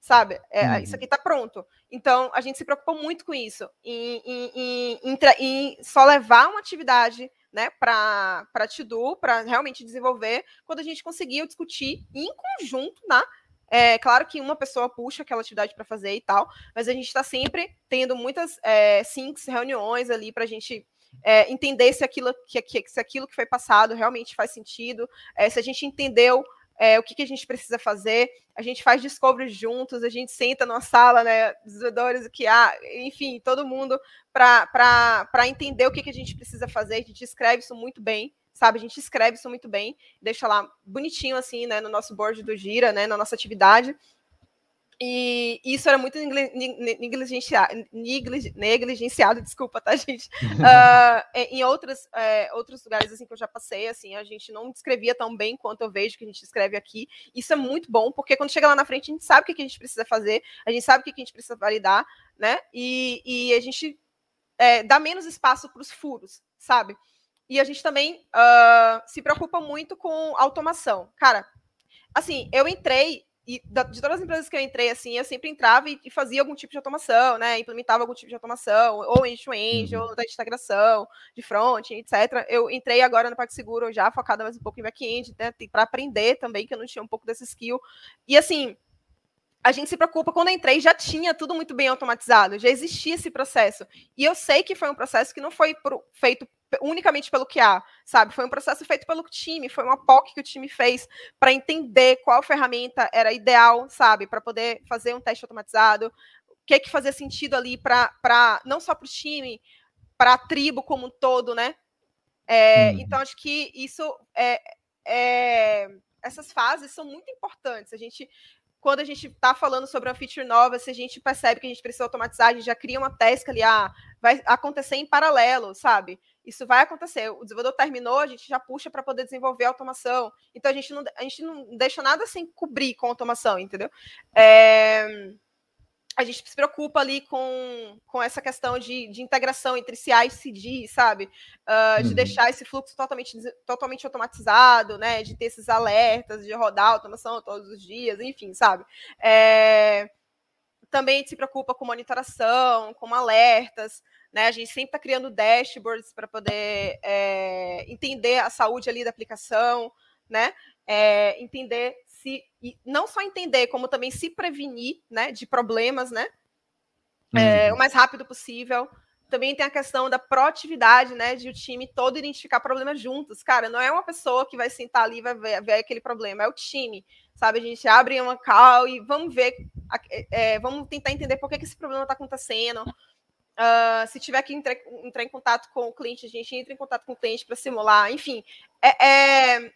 sabe? É, uhum. Isso aqui está pronto. Então, a gente se preocupa muito com isso, em, em, em, em só levar uma atividade né, para to para realmente desenvolver, quando a gente conseguiu discutir em conjunto, né? É claro que uma pessoa puxa aquela atividade para fazer e tal, mas a gente está sempre tendo muitas é, syncs, reuniões ali para a gente é, entender se aquilo que, se aquilo que foi passado realmente faz sentido, é, se a gente entendeu é, o que, que, a gente precisa fazer. A gente faz discovery juntos, a gente senta numa sala, né, desenvolvedores, que há, enfim, todo mundo para entender o que, que a gente precisa fazer. A gente escreve isso muito bem, sabe? A gente escreve isso muito bem, deixa lá bonitinho assim, né, no nosso board do Gira, né, na nossa atividade. E isso era muito negligenciado, negligenciado desculpa, tá, gente? Uh, em outros, é, outros lugares assim que eu já passei, assim, a gente não descrevia tão bem quanto eu vejo que a gente escreve aqui. Isso é muito bom, porque quando chega lá na frente, a gente sabe o que a gente precisa fazer, a gente sabe o que a gente precisa validar, né? E, e a gente é, dá menos espaço para os furos, sabe? E a gente também uh, se preocupa muito com automação. Cara, assim, eu entrei e de todas as empresas que eu entrei, assim, eu sempre entrava e, fazia algum tipo de automação, né? Implementava algum tipo de automação, ou end-to-end, -end, uhum. ou da integração, de front, etc. Eu entrei agora no PagSeguro já focada mais um pouco em back-end, né? Para aprender também, que eu não tinha um pouco desse skill. E assim, a gente se preocupa. Quando eu entrei, já tinha tudo muito bem automatizado, já existia esse processo. E eu sei que foi um processo que não foi pro, feito unicamente pelo QA, sabe? Foi um processo feito pelo time, foi uma POC que o time fez para entender qual ferramenta era ideal, sabe? Para poder fazer um teste automatizado, o que que fazia sentido ali para não só para o time, para a tribo como um todo, né? É, hum. Então, acho que isso é, é, essas fases são muito importantes. A gente quando a gente está falando sobre uma feature nova, se a gente percebe que a gente precisa automatizar, a gente já cria uma task ali, ah, vai acontecer em paralelo, sabe? Isso vai acontecer. O desenvolvedor terminou, a gente já puxa para poder desenvolver a automação. Então a gente não, a gente não deixa nada sem cobrir com automação, entendeu? É a gente se preocupa ali com, com essa questão de, de integração entre CI e CD, sabe? Uh, de uhum. deixar esse fluxo totalmente, totalmente automatizado, né? De ter esses alertas, de rodar automação todos os dias, enfim, sabe? É... Também a gente se preocupa com monitoração, com alertas, né? A gente sempre está criando dashboards para poder é, entender a saúde ali da aplicação, né? É, entender se não só entender, como também se prevenir, né, de problemas, né, é, uhum. o mais rápido possível. Também tem a questão da proatividade, né, de o time todo identificar problemas juntos. Cara, não é uma pessoa que vai sentar ali e vai ver, ver aquele problema, é o time, sabe? A gente abre uma call e vamos ver, é, vamos tentar entender por que, que esse problema está acontecendo. Uh, se tiver que entrar, entrar, em contato com o cliente, a gente entra em contato com o cliente para simular. Enfim, é, é,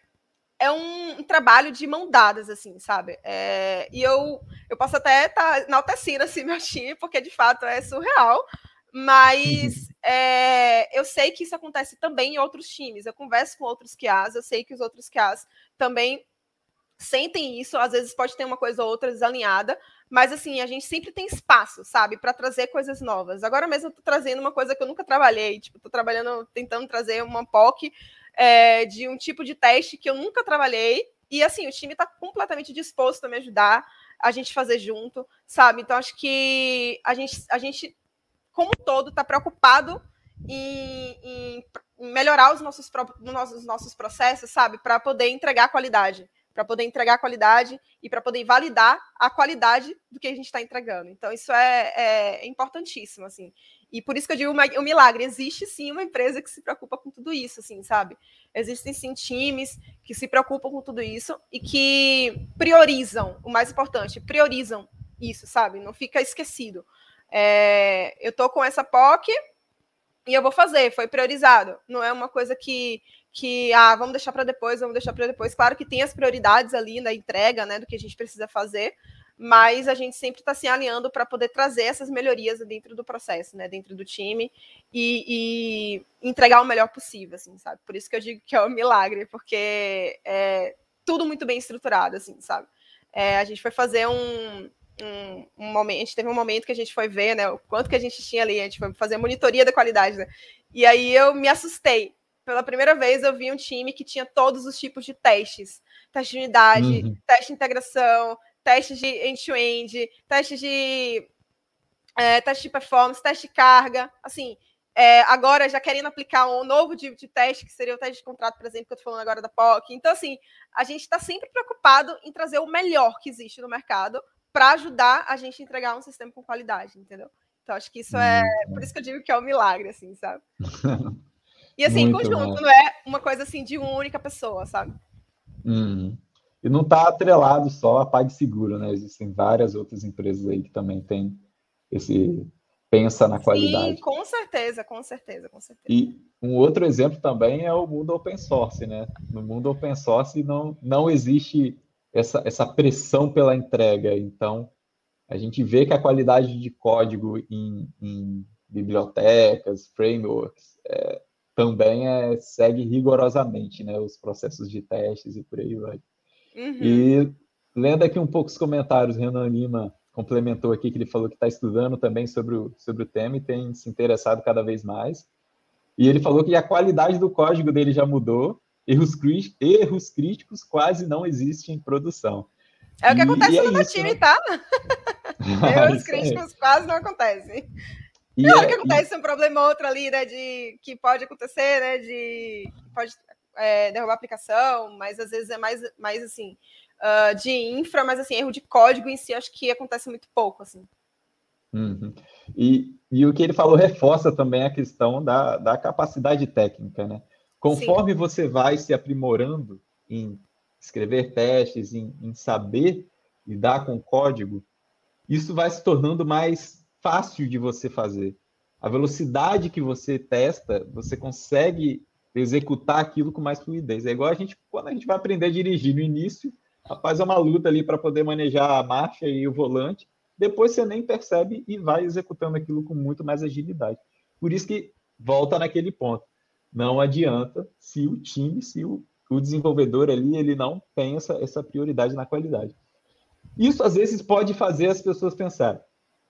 é um, trabalho de mão dadas, assim, sabe? É, e eu, eu posso até estar tá enaltecendo assim, meu time, porque de fato é surreal, mas é, eu sei que isso acontece também em outros times. Eu converso com outros QAs, eu sei que os outros QAs também sentem isso, às vezes pode ter uma coisa ou outra desalinhada, mas assim, a gente sempre tem espaço, sabe, para trazer coisas novas. Agora mesmo eu tô trazendo uma coisa que eu nunca trabalhei, tipo, tô trabalhando, tentando trazer uma POC é, de um tipo de teste que eu nunca trabalhei. E assim, o time está completamente disposto a me ajudar, a gente fazer junto, sabe? Então, acho que a gente, a gente como todo, está preocupado em, em, melhorar os nossos, nossos, nossos processos, sabe? Para poder entregar qualidade. Para poder entregar qualidade e para poder validar a qualidade do que a gente está entregando. Então, isso é, é importantíssimo, assim. E por isso que eu digo o milagre. Existe sim uma empresa que se preocupa com tudo isso, assim, sabe? Existem sim times que se preocupam com tudo isso e que priorizam, o mais importante, priorizam isso, sabe? Não fica esquecido. É, eu tô com essa POC e eu vou fazer, foi priorizado. Não é uma coisa que, que ah, vamos deixar para depois, vamos deixar para depois. Claro que tem as prioridades ali na entrega, né, do que a gente precisa fazer, mas a gente sempre está se alinhando para poder trazer essas melhorias dentro do processo, né, dentro do time e, e, entregar o melhor possível, assim, sabe? Por isso que eu digo que é um milagre, porque é tudo muito bem estruturado, assim, sabe? É, a gente foi fazer um, um, um, momento, a gente teve um momento que a gente foi ver, né, o quanto que a gente tinha ali, a gente foi fazer monitoria da qualidade, né? E aí eu me assustei. Pela primeira vez eu vi um time que tinha todos os tipos de testes. Teste de unidade, uhum. teste de integração, testes de end-to-end, testes de é, teste de performance, teste de carga, assim, é, agora já querendo aplicar um novo tipo de teste, que seria o teste de contrato, por exemplo, que eu estou falando agora da POC. Então, assim, a gente está sempre preocupado em trazer o melhor que existe no mercado para ajudar a gente a entregar um sistema com qualidade, entendeu? Então, acho que isso é. Por isso que eu digo que é um milagre, assim, sabe? E assim, em conjunto, bom. não é uma coisa assim de uma única pessoa, sabe? Uhum. E não está atrelado só a PagSeguro, né? Existem várias outras empresas aí que também têm esse pensa na qualidade. Sim, com certeza, com certeza, com certeza. E um outro exemplo também é o mundo open source, né? No mundo open source não, não existe essa, essa pressão pela entrega. Então, a gente vê que a qualidade de código em, em bibliotecas, frameworks, é, também é, segue rigorosamente né, os processos de testes e por aí vai. Uhum. E lendo aqui um pouco os comentários, Renan Lima complementou aqui que ele falou que está estudando também sobre o, sobre o tema e tem se interessado cada vez mais. E ele falou que a qualidade do código dele já mudou, erros, erros críticos quase não existem em produção. É o que acontece é no meu time, né? tá? erros críticos quase não acontecem. E não, é, o que acontece e... um problema ou outro ali, né, de que pode acontecer, né, de pode é, derrubar a aplicação, mas às vezes é mais, mais assim, uh, de infra, mas assim, erro de código em si, acho que acontece muito pouco, assim. Uhum. E, e o que ele falou reforça também a questão da, da capacidade técnica, né? Conforme Sim. você vai se aprimorando em escrever testes, em, em saber lidar com código, isso vai se tornando mais fácil de você fazer. A velocidade que você testa, você consegue executar aquilo com mais fluidez. É igual a gente, quando a gente vai aprender a dirigir no início, rapaz, é uma luta ali para poder manejar a marcha e o volante. Depois você nem percebe e vai executando aquilo com muito mais agilidade. Por isso que volta naquele ponto. Não adianta se o time, se o, o desenvolvedor ali, ele não tem essa, essa prioridade na qualidade. Isso às vezes pode fazer as pessoas pensar,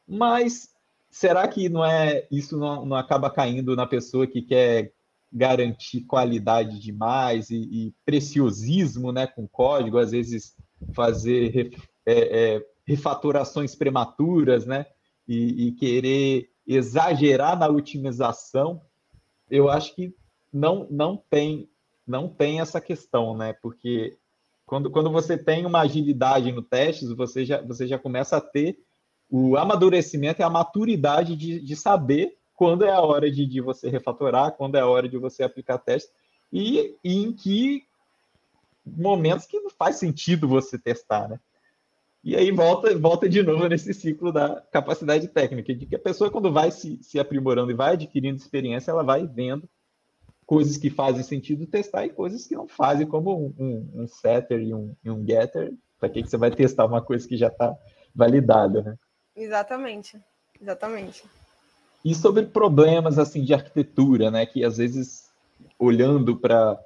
mas será que não é isso não, não acaba caindo na pessoa que quer garantir qualidade demais e, e preciosismo né, com código, às vezes fazer é, é, refatorações prematuras, né? E, e, querer exagerar na otimização, eu acho que não, não tem não tem essa questão, né? Porque quando, quando você tem uma agilidade no teste, você já, você já começa a ter o amadurecimento e a maturidade de, de saber quando é a hora de, de você refatorar, quando é a hora de você aplicar teste e, e em que momentos que não faz sentido você testar, né? E aí volta, volta de novo nesse ciclo da capacidade técnica, de que a pessoa, quando vai se, se aprimorando e vai adquirindo experiência, ela vai vendo coisas que fazem sentido testar e coisas que não fazem, como um, um, um setter e um, e um getter. Para que, que você vai testar uma coisa que já está validada, né? Exatamente, exatamente. E sobre problemas assim de arquitetura, né? Que às vezes, olhando para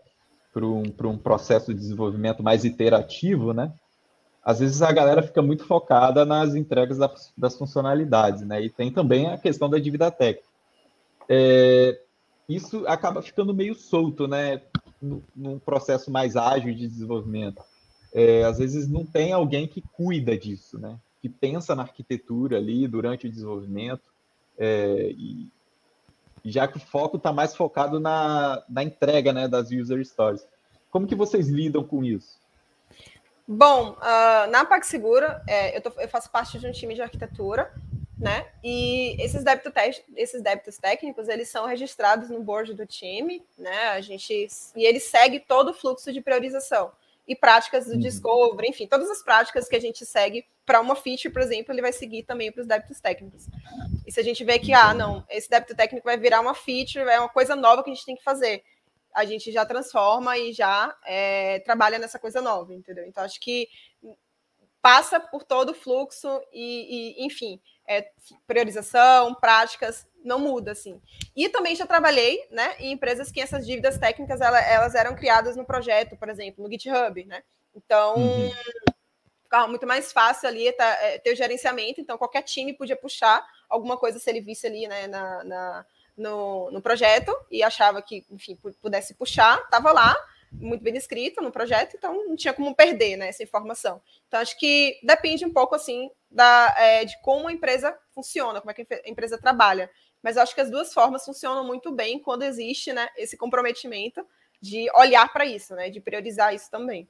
um, um processo de desenvolvimento mais iterativo, né? Às vezes a galera fica muito focada nas entregas das, das funcionalidades, né? E tem também a questão da dívida técnica. É, isso acaba ficando meio solto, né? Num processo mais ágil de desenvolvimento. É, às vezes não tem alguém que cuida disso, né? Que pensa na arquitetura ali durante o desenvolvimento. É, e, já que o foco está mais focado na, na entrega né, das user stories. Como que vocês lidam com isso? Bom, uh, na PagSeguro, é, eu, tô, eu faço parte de um time de arquitetura né? E esses débitos, esses débitos técnicos, eles são registrados no board do time, né? A gente e ele segue todo o fluxo de priorização e práticas do uhum. discovery, enfim, todas as práticas que a gente segue para uma feature, por exemplo, ele vai seguir também para os débitos técnicos. E se a gente vê que, ah, não, esse débito técnico vai virar uma feature, é uma coisa nova que a gente tem que fazer, a gente já transforma e já é, trabalha nessa coisa nova, entendeu? Então, acho que passa por todo o fluxo e, e enfim, é, priorização, práticas, não muda, assim. E também já trabalhei, né, em empresas que essas dívidas técnicas, elas, elas eram criadas no projeto, por exemplo, no GitHub, né? Então, uhum. ficava muito mais fácil ali tá, é, ter o gerenciamento, então qualquer time podia puxar alguma coisa se ele visse ali, né, na, na no, no projeto e achava que, enfim, pudesse puxar, estava lá, muito bem escrita no projeto, então não tinha como perder né, essa informação. Então, acho que depende um pouco assim da, é, de como a empresa funciona, como é que a empresa trabalha. Mas acho que as duas formas funcionam muito bem quando existe né, esse comprometimento de olhar para isso, né, de priorizar isso também.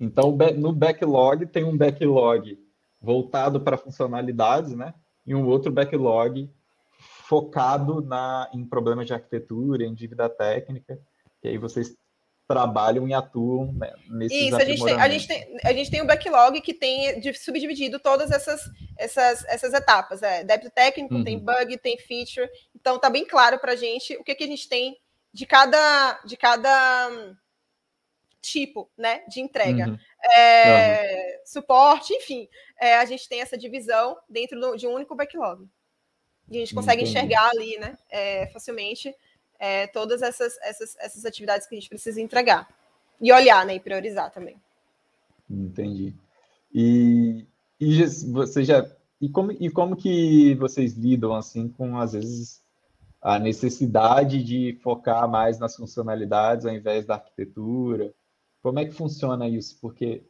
Então, no backlog tem um backlog voltado para funcionalidades, né? E um outro backlog focado na, em problemas de arquitetura, em dívida técnica que aí vocês trabalham e atuam né, nesses Isso, a gente, tem, a, gente tem, a gente tem um backlog que tem subdividido todas essas, essas, essas etapas. É, débito técnico, uhum. tem bug, tem feature. Então tá bem claro para a gente o que, que a gente tem de cada, de cada tipo né, de entrega. Uhum. É, uhum. Suporte, enfim. É, a gente tem essa divisão dentro do, de um único backlog. E a gente consegue Entendi. enxergar ali né, é, facilmente é, todas essas, essas, essas atividades que a gente precisa entregar. E olhar, né? E priorizar também. Entendi. E, e você já. E como, e como que vocês lidam assim com, às vezes, a necessidade de focar mais nas funcionalidades ao invés da arquitetura? Como é que funciona isso? Porque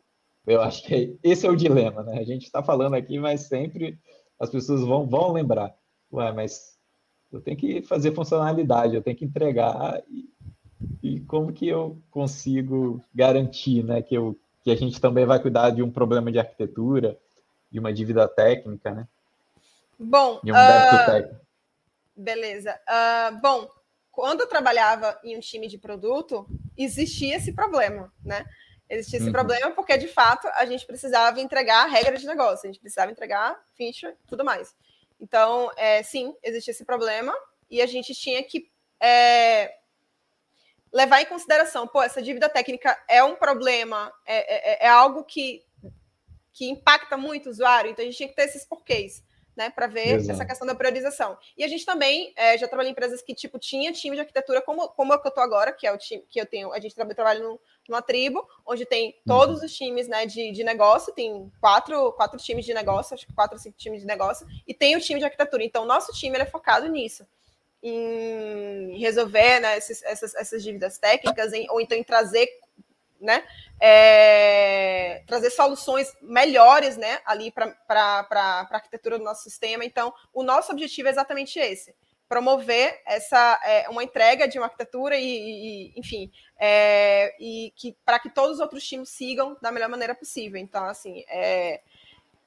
eu acho que esse é o dilema, né? A gente está falando aqui, mas sempre as pessoas vão, vão lembrar. Ué, mas eu tenho que fazer funcionalidade, eu tenho que entregar. E, e como que eu consigo garantir né, que, eu, que a gente também vai cuidar de um problema de arquitetura, de uma dívida técnica, né? Bom, de um uh, técnico. Beleza. Uh, bom, quando eu trabalhava em um time de produto, existia esse problema, né? Existia esse uhum. problema porque, de fato, a gente precisava entregar a regra de negócio, a gente precisava entregar feature e tudo mais. Então, é, sim, existia esse problema e a gente tinha que é, levar em consideração, pô, essa dívida técnica é um problema, é, é, é algo que, que impacta muito o usuário, então a gente tinha que ter esses porquês né, para ver Exato. essa questão da priorização. E a gente também é, já trabalhou em empresas que tipo tinha time de arquitetura como como é que eu tô agora, que é o time que eu tenho. A gente trabalha, trabalha no, numa tribo onde tem todos uhum. os times, né, de, de negócio. Tem quatro quatro times de negócio, acho que quatro ou cinco times de negócio e tem o time de arquitetura. Então nosso time é focado nisso em resolver né, esses, essas, essas dívidas técnicas, em, ou então em trazer né? É, trazer soluções melhores, né, ali para a arquitetura do nosso sistema. Então, o nosso objetivo é exatamente esse: promover essa é, uma entrega de uma arquitetura e, e enfim, é, e que para que todos os outros times sigam da melhor maneira possível. Então, assim, é,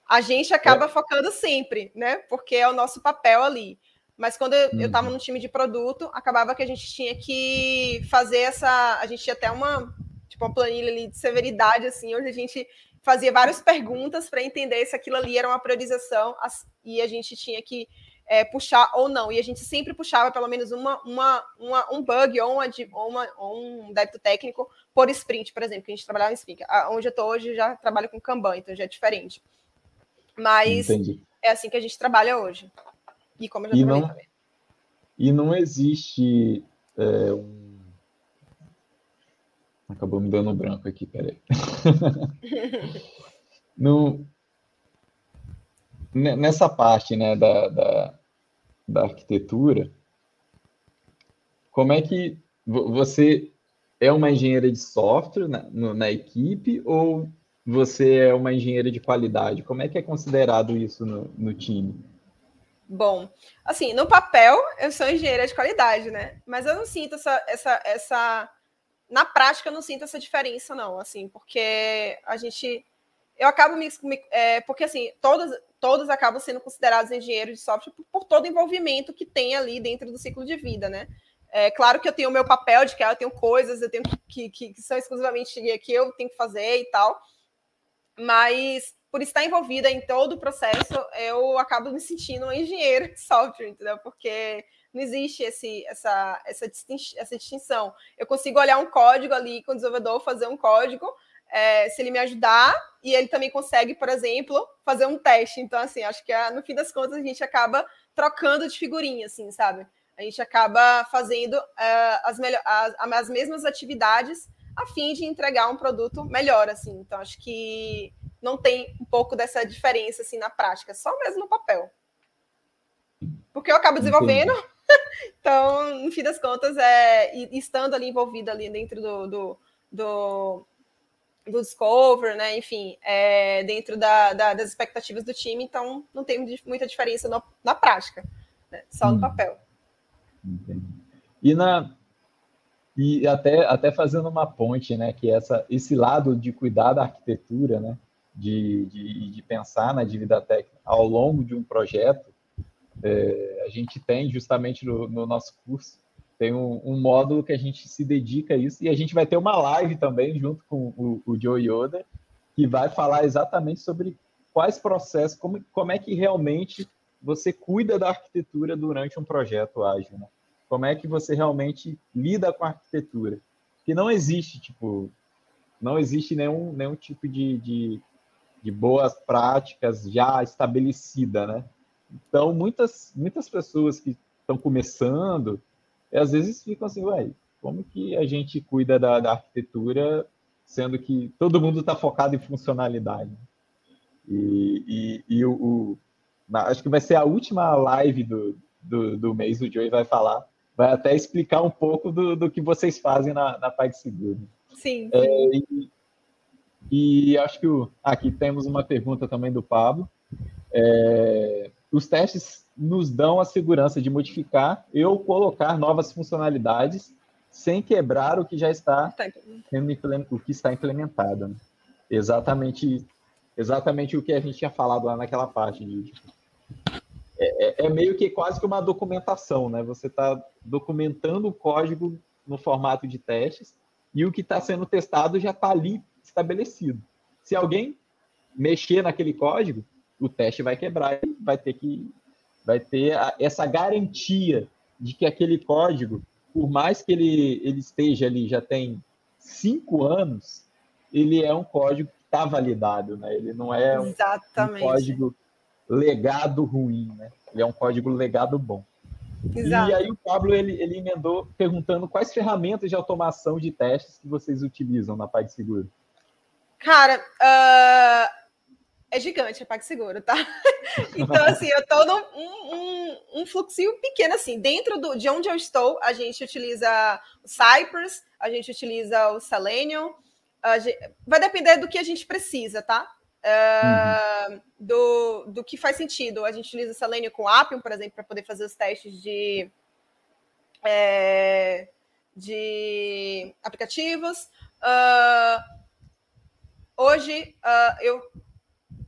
a gente acaba é. focando sempre, né? Porque é o nosso papel ali. Mas quando eu estava uhum. no time de produto, acabava que a gente tinha que fazer essa. A gente tinha até uma tipo uma planilha ali de severidade, assim, onde a gente fazia várias perguntas para entender se aquilo ali era uma priorização e a gente tinha que é, puxar ou não. E a gente sempre puxava pelo menos uma, uma, uma um bug ou, uma, ou, uma, ou um débito técnico por sprint, por exemplo, que a gente trabalhava em sprint. Onde eu estou hoje, já trabalho com Kanban, então já é diferente. Mas Entendi. é assim que a gente trabalha hoje. E como eu já e não, também. E não existe é, um Acabou me dando branco aqui, peraí. nessa parte né, da, da, da arquitetura, como é que você é uma engenheira de software na, na, equipe ou você é uma engenheira de qualidade? Como é que é considerado isso no, no, time? Bom, assim, no papel eu sou engenheira de qualidade, né? Mas eu não sinto essa, essa, essa na prática eu não sinto essa diferença, não, assim, porque a gente. Eu acabo me. me é, porque, assim, todos, todos acabam sendo considerados engenheiros de software por, por, todo o envolvimento que tem ali dentro do ciclo de vida, né? É claro que eu tenho o meu papel de que eu tenho coisas, eu tenho que, que, que são exclusivamente que eu tenho que fazer e tal, mas por estar envolvida em todo o processo, eu acabo me sentindo uma engenheira de software, entendeu? Porque não existe esse, essa, essa distinção. Eu consigo olhar um código ali com o desenvolvedor, fazer um código, é, se ele me ajudar, e ele também consegue, por exemplo, fazer um teste. Então, assim, acho que no fim das contas a gente acaba trocando de figurinha, assim, sabe? A gente acaba fazendo uh, as, as, as mesmas atividades a fim de entregar um produto melhor, assim. Então, acho que não tem um pouco dessa diferença, assim, na prática, só mesmo no papel. Porque eu acabo desenvolvendo, então, no fim das contas, é, estando ali envolvida ali dentro do, do, do, do Discover, né? Enfim, é, dentro da, da, das expectativas do time, então não tem muita diferença no, na prática, né? só hum. no papel. Entendi. E na e até, até fazendo uma ponte, né? Que essa, esse lado de cuidar da arquitetura, né? De, de, de pensar na dívida técnica ao longo de um projeto, é, a gente tem justamente no, no nosso curso, tem um, um, módulo que a gente se dedica a isso, e a gente vai ter uma live também junto com o, o Joe Yoda, que vai falar exatamente sobre quais processos, como, como é que realmente você cuida da arquitetura durante um projeto ágil, né? Como é que você realmente lida com a arquitetura? Que não existe, tipo, não existe nenhum, nenhum tipo de, de, de boas práticas já estabelecida, né? Então, muitas, muitas pessoas que estão começando, às vezes ficam assim, ué, como que a gente cuida da, da arquitetura, sendo que todo mundo está focado em funcionalidade? E, e, e o, o, acho que vai ser a última live do, do, do mês, o Joey vai falar, vai até explicar um pouco do, do que vocês fazem na, na PagSeguro. Sim. É, e, e, acho que o, aqui temos uma pergunta também do Pablo. É, os testes nos dão a segurança de modificar ou colocar novas funcionalidades sem quebrar o que já está tá o que está implementado. Né? Exatamente, exatamente o que a gente tinha falado lá naquela parte de é, é, é meio que quase que uma documentação, né? Você está documentando o código no formato de testes e o que está sendo testado já está ali estabelecido. Se alguém mexer naquele código, o teste vai quebrar vai ter que vai ter a, essa garantia de que aquele código, por mais que ele, ele esteja ali já tem cinco anos, ele é um código que está validado, né? Ele não é um, um, código legado ruim, né? Ele é um código legado bom. Exato. E aí o Pablo ele, ele emendou perguntando quais ferramentas de automação de testes que vocês utilizam na PagSeguro. Cara, uh, é gigante a PagSeguro, tá? então, assim, eu tô num um, um, fluxinho pequeno, assim. Dentro do, de onde eu estou, a gente utiliza o Cypress, a gente utiliza o Selenium. Gente, vai depender do que a gente precisa, tá? Uh, uhum. do, do que faz sentido. A gente utiliza o Selenium com Appium, por exemplo, para poder fazer os testes de, é, de aplicativos. Uh, hoje, uh, eu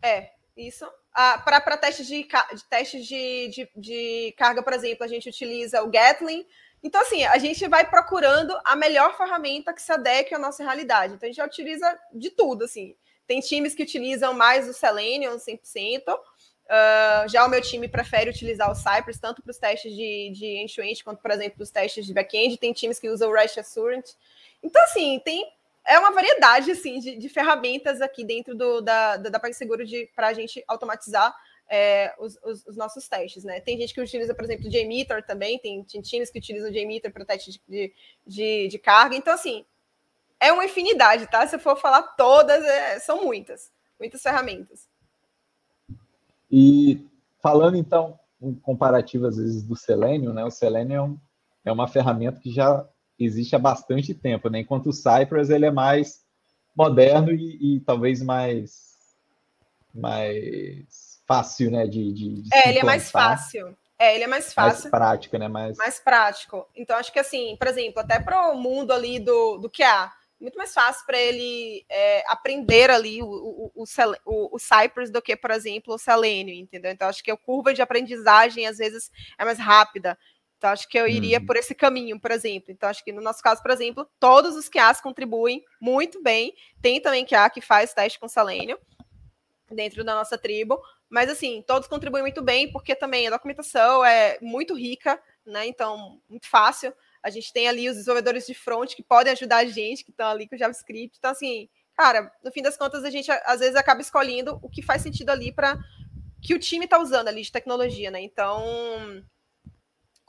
é, isso. Ah, para testes, de, de de, de, de, carga, por exemplo, a gente utiliza o Gatling. Então, assim, a gente vai procurando a melhor ferramenta que se adeque à nossa realidade. Então, a gente utiliza de tudo, assim. Tem times que utilizam mais o Selenium 100%. Uh, ah, já o meu time prefere utilizar o Cypress, tanto para os testes de, de end-to-end, quanto, por exemplo, para os testes de back-end. Tem times que usam o REST Assurance. Então, assim, tem é uma variedade assim de, de ferramentas aqui dentro do, da, da, da PagSeguro para a gente automatizar é, os, os, os, nossos testes, né? Tem gente que utiliza, por exemplo, o JMeter também, tem, times que utilizam o JMeter para teste de, de, de, carga. Então, assim, é uma infinidade, tá? Se eu for falar todas, é, são muitas, muitas ferramentas. E falando, então, um comparativo, às vezes, do Selenium, né? O Selenium é uma ferramenta que já existe há bastante tempo, né? Enquanto o Cypress ele é mais moderno e, e talvez mais mais fácil, né? De, de, de é, ele é mais fácil. É, ele é mais fácil. Mais prático, né? Mais... mais prático. Então, acho que assim, por exemplo, até para o mundo ali do, do QA, muito mais fácil para ele é, aprender ali o, o, o, o, o Cypress do que, por exemplo, o Selenium, entendeu? Então, acho que a curva de aprendizagem, às vezes, é mais rápida. Então, acho que eu iria uhum. por esse caminho, por exemplo. Então, acho que no nosso caso, por exemplo, todos os QAs contribuem muito bem. Tem também QA que faz teste com selênio dentro da nossa tribo. Mas, assim, todos contribuem muito bem, porque também a documentação é muito rica, né? Então, muito fácil. A gente tem ali os desenvolvedores de front que podem ajudar a gente, que estão ali com o JavaScript. Então, assim, cara, no fim das contas, a gente às vezes acaba escolhendo o que faz sentido ali para que o time está usando ali de tecnologia, né? Então,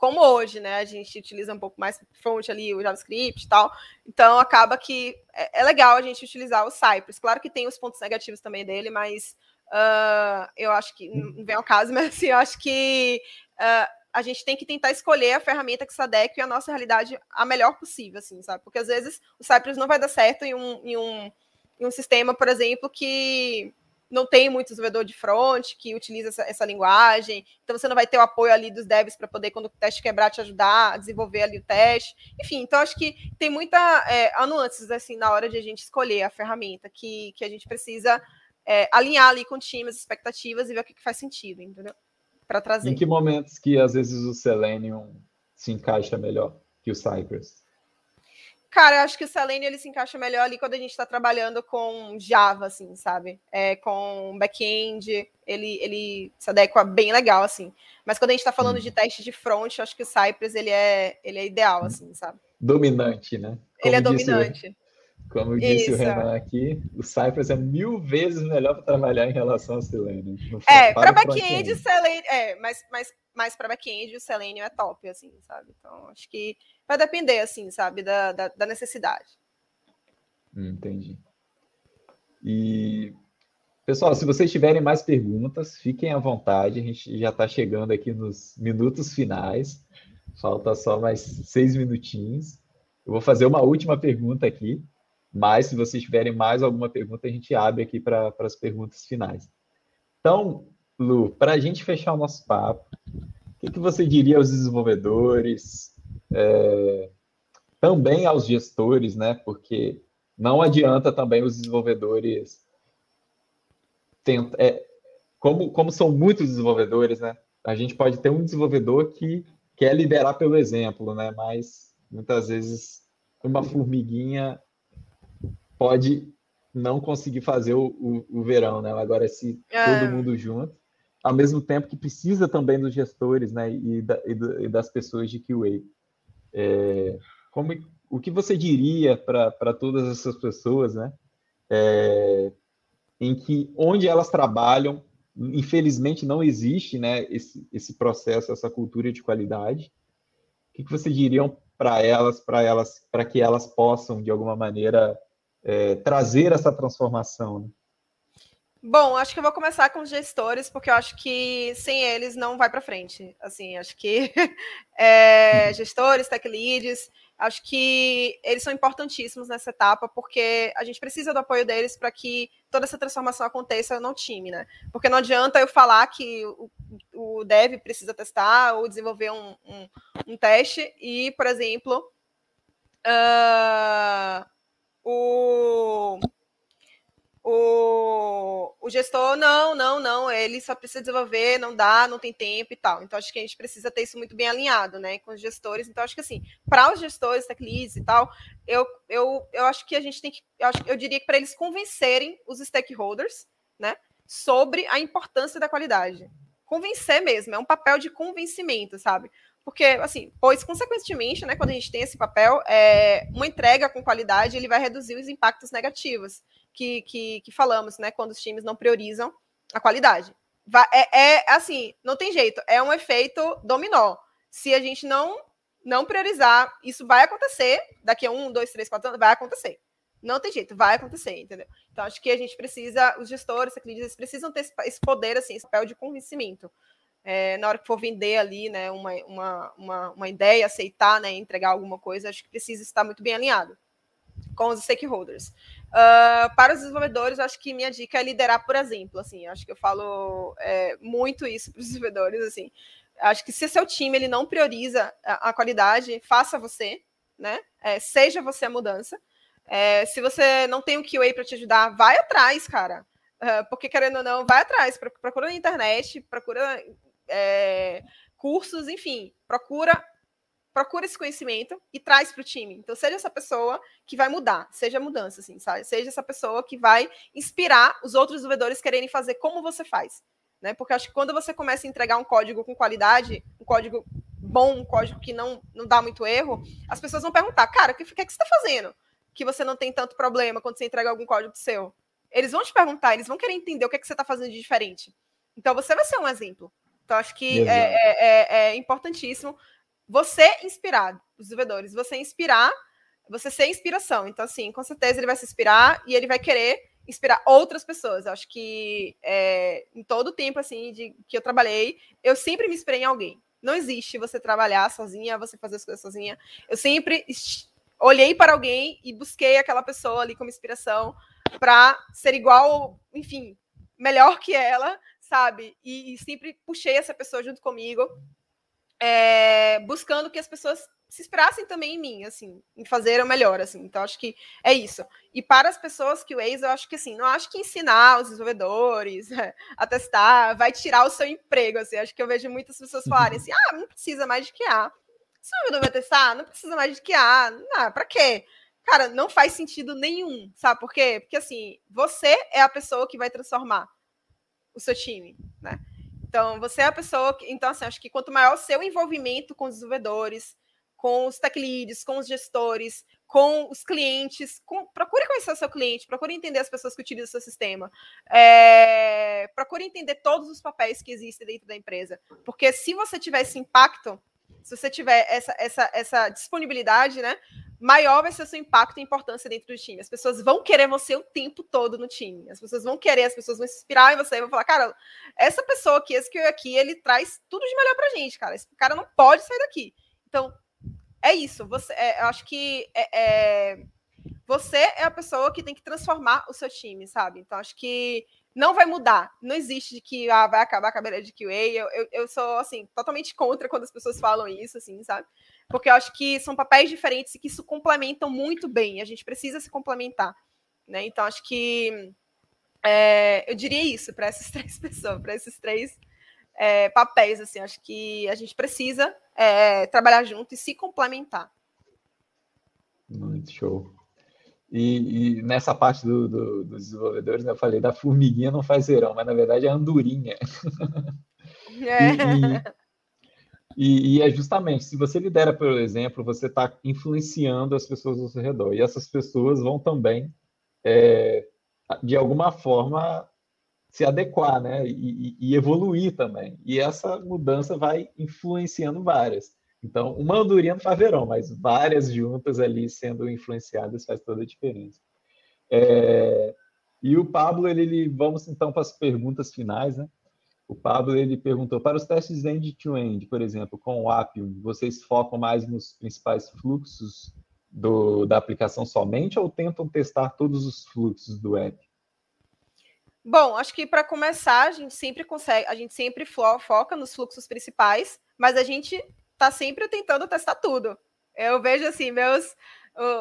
como hoje, né? A gente utiliza um pouco mais front ali, o JavaScript e tal. Então acaba que é, é, legal a gente utilizar o Cypress. Claro que tem os pontos negativos também dele, mas uh, eu acho que não vem ao caso, mas assim, eu acho que uh, a gente tem que tentar escolher a ferramenta que se adeque à nossa realidade a melhor possível, assim, sabe? Porque às vezes o Cypress não vai dar certo em um, em um, em um sistema, por exemplo, que não tem muito desenvolvedor de front que utiliza essa, essa, linguagem, então você não vai ter o apoio ali dos devs para poder, quando o teste quebrar, te ajudar a desenvolver ali o teste. Enfim, então acho que tem muita é, nuances assim na hora de a gente escolher a ferramenta que, que a gente precisa é, alinhar ali com o time, as expectativas e ver o que, que faz sentido, entendeu? Para trazer. Em que momentos que às vezes o Selenium se encaixa melhor que o Cypress? Cara, eu acho que o Selenium ele se encaixa melhor ali quando a gente está trabalhando com Java, assim, sabe? É, com back-end, ele, ele se adequa bem legal, assim. Mas quando a gente está falando de teste de front, eu acho que o Cypress ele é, ele é ideal, assim, sabe? Dominante, né? Como ele é dominante. Como disse Isso. o Renan aqui, o Cypress é mil vezes melhor para trabalhar em relação ao Selenium. É, para back-end, Selenium. É, mas, mas, mas para back-end, o Selenium é top, assim, sabe? Então, acho que vai depender, assim, sabe, da, da, da necessidade. Hum, entendi. E, pessoal, se vocês tiverem mais perguntas, fiquem à vontade. A gente já está chegando aqui nos minutos finais. Falta só mais seis minutinhos. Eu vou fazer uma última pergunta aqui, mas se vocês tiverem mais alguma pergunta, a gente abre aqui para as perguntas finais. Então, Lu, para a gente fechar o nosso papo, o que, que você diria aos desenvolvedores, é, também aos gestores, né? Porque não adianta também os desenvolvedores tenta, é, como, como são muitos desenvolvedores, né? A gente pode ter um desenvolvedor que quer liderar pelo exemplo, né? Mas muitas vezes uma formiguinha pode não conseguir fazer o, o, o verão, né? Agora, se é. todo mundo junto, ao mesmo tempo que precisa também dos gestores, né? E, da, e, do, e das pessoas de QA. É, como, o que você diria para todas essas pessoas, né? É, em que onde elas trabalham, infelizmente não existe, né? Esse, esse processo, essa cultura de qualidade. O que, que você diriam para elas, para elas, para que elas possam de alguma maneira é, trazer essa transformação? Né? Bom, acho que eu vou começar com os gestores, porque eu acho que sem eles não vai para frente. Assim, acho que é, gestores, tech leads, acho que eles são importantíssimos nessa etapa, porque a gente precisa do apoio deles para que toda essa transformação aconteça no time, né? Porque não adianta eu falar que o, o dev precisa testar ou desenvolver um, um, um teste e, por exemplo, uh, o o, o gestor, não, não, não, ele só precisa desenvolver, não dá, não tem tempo e tal. Então, acho que a gente precisa ter isso muito bem alinhado, né, com os gestores. Então, acho que assim, para os gestores, tech leads e tal, eu, eu, eu acho que a gente tem que, eu, acho, eu diria que para eles convencerem os stakeholders, né, sobre a importância da qualidade. Convencer mesmo, é um papel de convencimento, sabe? Porque, assim, pois, consequentemente, né, quando a gente tem esse papel, é, uma entrega com qualidade, ele vai reduzir os impactos negativos que, que, que falamos, né? Quando os times não priorizam a qualidade. É, é assim, não tem jeito, é um efeito dominó. Se a gente não não priorizar, isso vai acontecer daqui a um, dois, três, quatro anos, vai acontecer. Não tem jeito, vai acontecer, entendeu? Então, acho que a gente precisa, os gestores, eles precisam ter esse poder, assim, esse papel de convencimento. É, na hora que for vender ali, né, uma, uma, uma, uma ideia, aceitar, né, entregar alguma coisa, acho que precisa estar muito bem alinhado com os stakeholders. Uh, para os desenvolvedores, acho que minha dica é liderar por exemplo. Assim, acho que eu falo é, muito isso para os desenvolvedores. Assim, acho que se seu time ele não prioriza a, a qualidade, faça você, né? É, seja você a mudança. É, se você não tem o QA para te ajudar, vai atrás, cara. Uh, porque querendo ou não, vai atrás. Procura na internet, procura é, cursos, enfim, procura procura esse conhecimento e traz para o time. Então, seja essa pessoa que vai mudar, seja a mudança, assim, sabe? Seja essa pessoa que vai inspirar os outros desenvolvedores quererem fazer como você faz. Né? Porque acho que quando você começa a entregar um código com qualidade, um código bom, um código que não, não dá muito erro, as pessoas vão perguntar, cara, o que, que, é que você está fazendo? Que você não tem tanto problema quando você entrega algum código seu. Eles vão te perguntar, eles vão querer entender o que, é que você está fazendo de diferente. Então, você vai ser um exemplo. Então, acho que é, é, é, é importantíssimo você inspirar os desenvolvedores, você inspirar, você ser inspiração. Então, assim, com certeza ele vai se inspirar e ele vai querer inspirar outras pessoas. Eu acho que é, em todo o tempo assim de que eu trabalhei, eu sempre me inspirei em alguém. Não existe você trabalhar sozinha, você fazer as coisas sozinha. Eu sempre olhei para alguém e busquei aquela pessoa ali como inspiração para ser igual, enfim, melhor que ela, sabe? E, e sempre puxei essa pessoa junto comigo é, buscando que as pessoas se inspirassem também em mim, assim, em fazer o melhor, assim. Então, acho que é isso. E para as pessoas que o Waze, eu acho que, assim, não acho que ensinar os desenvolvedores a testar vai tirar o seu emprego, assim. Acho que eu vejo muitas pessoas falarem assim, ah, não precisa mais de QA. Se o desenvolvedor vai testar, não precisa mais de QA. Não, para quê? Cara, não faz sentido nenhum, sabe por quê? Porque, assim, você é a pessoa que vai transformar o seu time, né? Então, você é a pessoa que. Então, assim, acho que quanto maior o seu envolvimento com os desenvolvedores, com os tech leads, com os gestores, com os clientes, com, procure conhecer o seu cliente, procure entender as pessoas que utilizam o seu sistema, é, procure entender todos os papéis que existem dentro da empresa. Porque se você tiver esse impacto, se você tiver essa, essa, essa disponibilidade, né? maior vai ser o seu impacto e importância dentro do time. As pessoas vão querer você o tempo todo no time. As pessoas vão querer, as pessoas vão se inspirar em você e vão falar, cara, essa pessoa aqui, esse que eu aqui, ele traz tudo de melhor pra gente, cara. Esse cara não pode sair daqui. Então, é isso. Você, é, eu acho que é, é, você é a pessoa que tem que transformar o seu time, sabe? Então, acho que não vai mudar. Não existe de que ah, vai acabar a cabeça de QA. Eu, eu, eu sou, assim, totalmente contra quando as pessoas falam isso, assim, sabe? porque eu acho que são papéis diferentes e que isso complementam muito bem. A gente precisa se complementar, né? Então acho que é, eu diria isso para essas três pessoas, para esses três é, papéis. Assim, acho que a gente precisa é, trabalhar junto e se complementar. Muito show. E, e nessa parte do, do, dos desenvolvedores, né, eu falei da formiguinha não faz verão, mas na verdade é a andorinha. É. E, e, e, é justamente, se você lidera pelo exemplo, você está influenciando as pessoas ao seu redor. E essas pessoas vão também, é, de alguma forma, se adequar, né? E, e, evoluir também. E essa mudança vai influenciando várias. Então, uma andorinha não faz verão, mas várias juntas ali sendo influenciadas faz toda a diferença. É, e o Pablo, ele, ele, vamos então para as perguntas finais, né? O Pablo ele perguntou para os testes end-to-end, -end, por exemplo, com o Appium, vocês focam mais nos principais fluxos do, da aplicação somente ou tentam testar todos os fluxos do app? Bom, acho que para começar a gente sempre consegue, a gente sempre foca nos fluxos principais, mas a gente está sempre tentando testar tudo. Eu vejo assim meus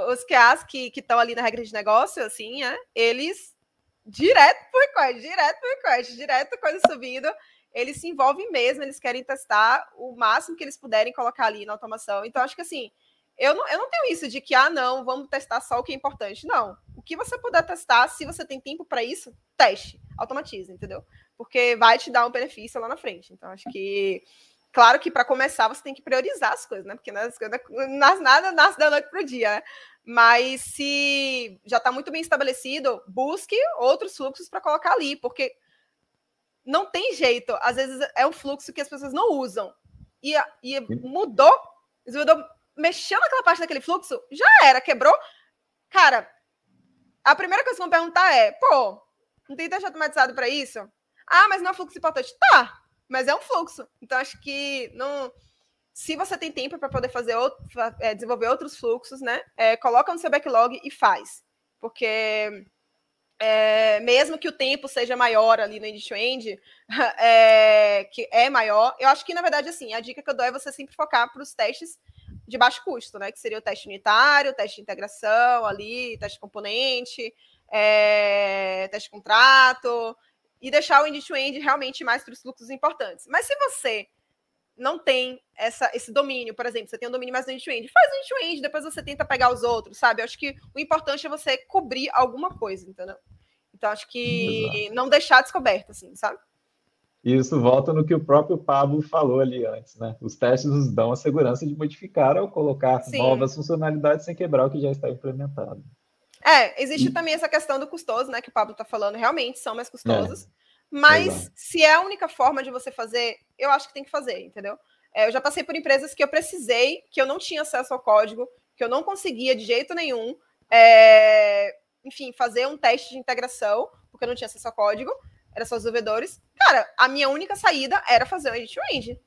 os QAs que estão ali na regra de negócio, assim, é, eles direto por request, direto por request, direto coisa subindo. Eles se envolvem mesmo, eles querem testar o máximo que eles puderem colocar ali na automação. Então, acho que assim, eu não, eu não tenho isso de que, ah, não, vamos testar só o que é importante. Não. O que você puder testar, se você tem tempo para isso, teste, automatize, entendeu? Porque vai te dar um benefício lá na frente. Então, acho que. Claro que para começar você tem que priorizar as coisas, né? Porque nas, nas, nada nasce da noite para o dia, né? Mas se já está muito bem estabelecido, busque outros fluxos para colocar ali, porque não tem jeito. Às vezes é um fluxo que as pessoas não usam. E, e mudou, desenvolvedor mexeu naquela parte daquele fluxo, já era, quebrou. Cara, a primeira coisa que vão perguntar é: pô, não tem teste automatizado para isso? Ah, mas não é um fluxo importante. Tá, mas é um fluxo. Então acho que não se você tem tempo para poder fazer outro, é, desenvolver outros fluxos, né? É, coloca no seu backlog e faz. Porque é, mesmo que o tempo seja maior ali no end-to-end, é, que é maior, eu acho que, na verdade, assim, a dica que eu dou é você sempre focar para os testes de baixo custo, né? Que seria o teste unitário, teste de integração ali, teste de componente, é, teste de contrato, e deixar o end-to-end realmente mais para os fluxos importantes. Mas se você não tem essa, esse domínio, por exemplo, você tem um domínio mais end-to-end, faz end-to-end, depois você tenta pegar os outros, sabe? Eu acho que o importante é você cobrir alguma coisa, entendeu? Então, acho que Exato. não deixar descoberto, assim, sabe? Isso volta no que o próprio Pablo falou ali antes, né? Os testes nos dão a segurança de modificar ou colocar Sim. novas funcionalidades sem quebrar o que já está implementado. É, existe também essa questão do custoso, né? Que o Pablo está falando, realmente são mais custosos. É. Mas se é a única forma de você fazer, eu acho que tem que fazer, entendeu? É, eu já passei por empresas que eu precisei, que eu não tinha acesso ao código, que eu não conseguia de jeito nenhum, é, enfim, fazer um teste de integração, porque eu não tinha acesso ao código, era só os desenvolvedores. Cara, a minha única saída era fazer o end-to-end.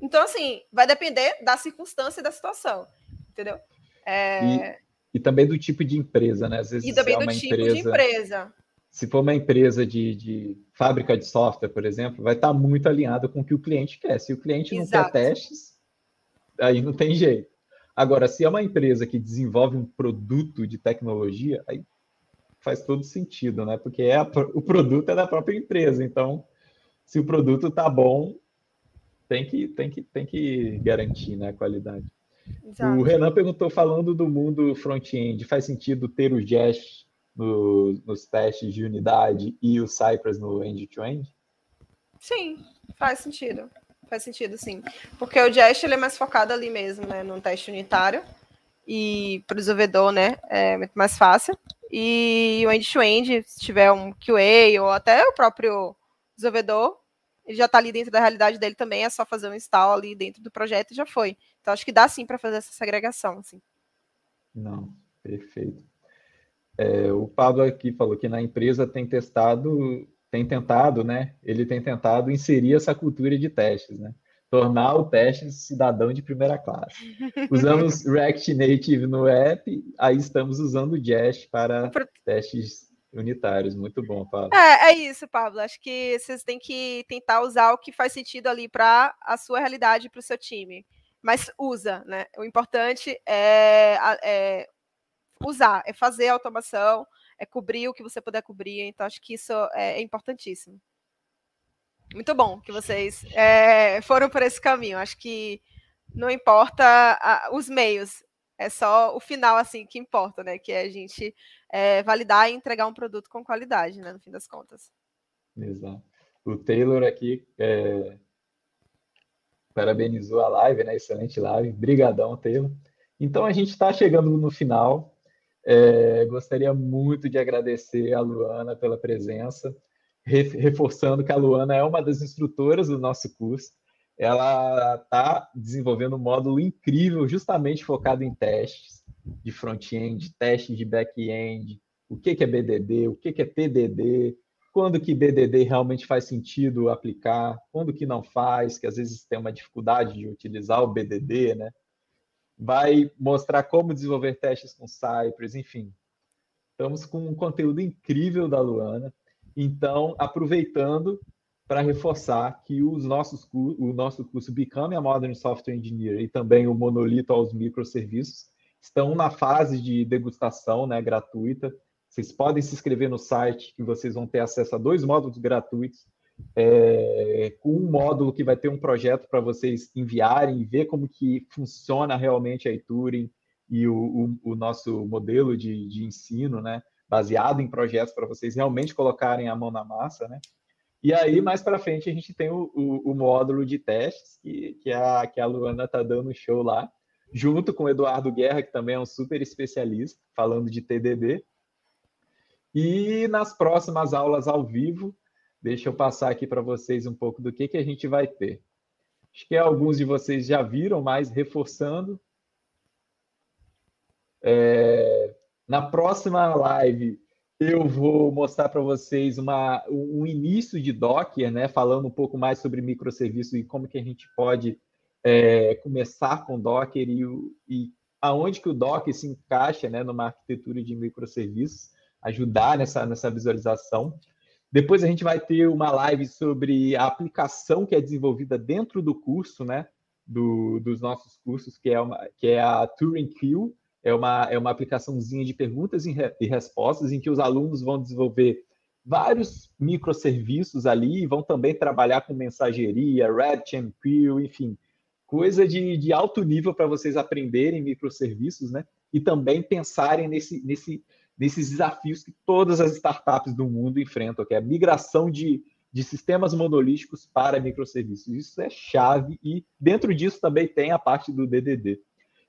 Então, assim, vai depender da circunstância e da situação, entendeu? É... E, e, também do tipo de empresa, né? Às vezes e também é do tipo empresa... de empresa se for uma empresa de, de, fábrica de software, por exemplo, vai estar muito alinhado com o que o cliente quer. Se o cliente não Exato. quer testes, aí não tem jeito. Agora, se é uma empresa que desenvolve um produto de tecnologia, aí faz todo sentido, né? Porque é a, o produto é da própria empresa. Então, se o produto está bom, tem que, tem que, tem que garantir né, a qualidade. Exato. O Renan perguntou, falando do mundo front-end, faz sentido ter o Jest no, nos testes de unidade e o Cypress no end-to-end? -end? Sim, faz sentido. Faz sentido, sim. Porque o Jest ele é mais focado ali mesmo, né, no teste unitário. E para o desenvolvedor, né, é muito mais fácil. E o end-to-end, -end, se tiver um QA ou até o próprio desenvolvedor, ele já está ali dentro da realidade dele também, é só fazer um install ali dentro do projeto e já foi. Então acho que dá sim para fazer essa segregação, assim. Não, perfeito. É, o Pablo aqui falou que na empresa tem testado, tem tentado, né? Ele tem tentado inserir essa cultura de testes, né? Tornar o teste cidadão de primeira classe. Usamos React Native no app, aí estamos usando o Jest para testes unitários. Muito bom, Pablo. É, é isso, Pablo. Acho que vocês têm que tentar usar o que faz sentido ali para a sua realidade, para o seu time. Mas usa, né? O importante é, é usar, é fazer automação, é cobrir o que você puder cobrir. Então, acho que isso é, é importantíssimo. Muito bom que vocês é, foram por esse caminho. Acho que não importa a, os meios, é só o final assim que importa, né? Que é a gente é, validar e entregar um produto com qualidade, né? No fim das contas. Exato. O Taylor aqui é, parabenizou a live, né? Excelente live. Brigadão, Taylor. Então a gente está chegando no final. É, gostaria muito de agradecer a Luana pela presença, reforçando que a Luana é uma das instrutoras do nosso curso. Ela está desenvolvendo um módulo incrível, justamente focado em testes de front-end, testes de back-end, o que, que é BDD, o que, que é TDD, quando que BDD realmente faz sentido aplicar, quando que não faz, que às vezes tem uma dificuldade de utilizar o BDD, né? Vai mostrar como desenvolver testes com Cypress, enfim. Estamos com um conteúdo incrível da Luana. Então, aproveitando para reforçar que os nossos, o nosso curso Become a Modern Software Engineer e também o Monolito aos Microserviços estão na fase de degustação né, gratuita. Vocês podem se inscrever no site, que vocês vão ter acesso a dois módulos gratuitos, é, um módulo que vai ter um projeto para vocês enviarem ver como que funciona realmente a iTuring e o, o, o nosso modelo de, de, ensino, né? Baseado em projetos para vocês realmente colocarem a mão na massa, né? E aí, mais para frente, a gente tem o, o, o, módulo de testes, que, que, a, que a Luana está dando show lá, junto com o Eduardo Guerra, que também é um super especialista, falando de TDD. E nas próximas aulas ao vivo, deixa eu passar aqui para vocês um pouco do que, que a gente vai ter. Acho que alguns de vocês já viram, mas reforçando. É, na próxima live, eu vou mostrar para vocês uma, um início de Docker, né, falando um pouco mais sobre microserviços e como que a gente pode é, começar com Docker e, e aonde que o Docker se encaixa né, numa arquitetura de microserviços ajudar nessa, nessa visualização. Depois a gente vai ter uma live sobre a aplicação que é desenvolvida dentro do curso, né? Do, dos nossos cursos, que é, uma, que é a Turing Q, é uma, é uma aplicaçãozinha de perguntas e, re, e respostas em que os alunos vão desenvolver vários microserviços ali e vão também trabalhar com mensageria, RabbitMQ, enfim, coisa de, de alto nível para vocês aprenderem microserviços, né? E também pensarem nesse, nesse, nesses desafios que todas as startups do mundo enfrentam, que é a migração de, de sistemas monolíticos para microserviços. Isso é chave e dentro disso também tem a parte do DDD.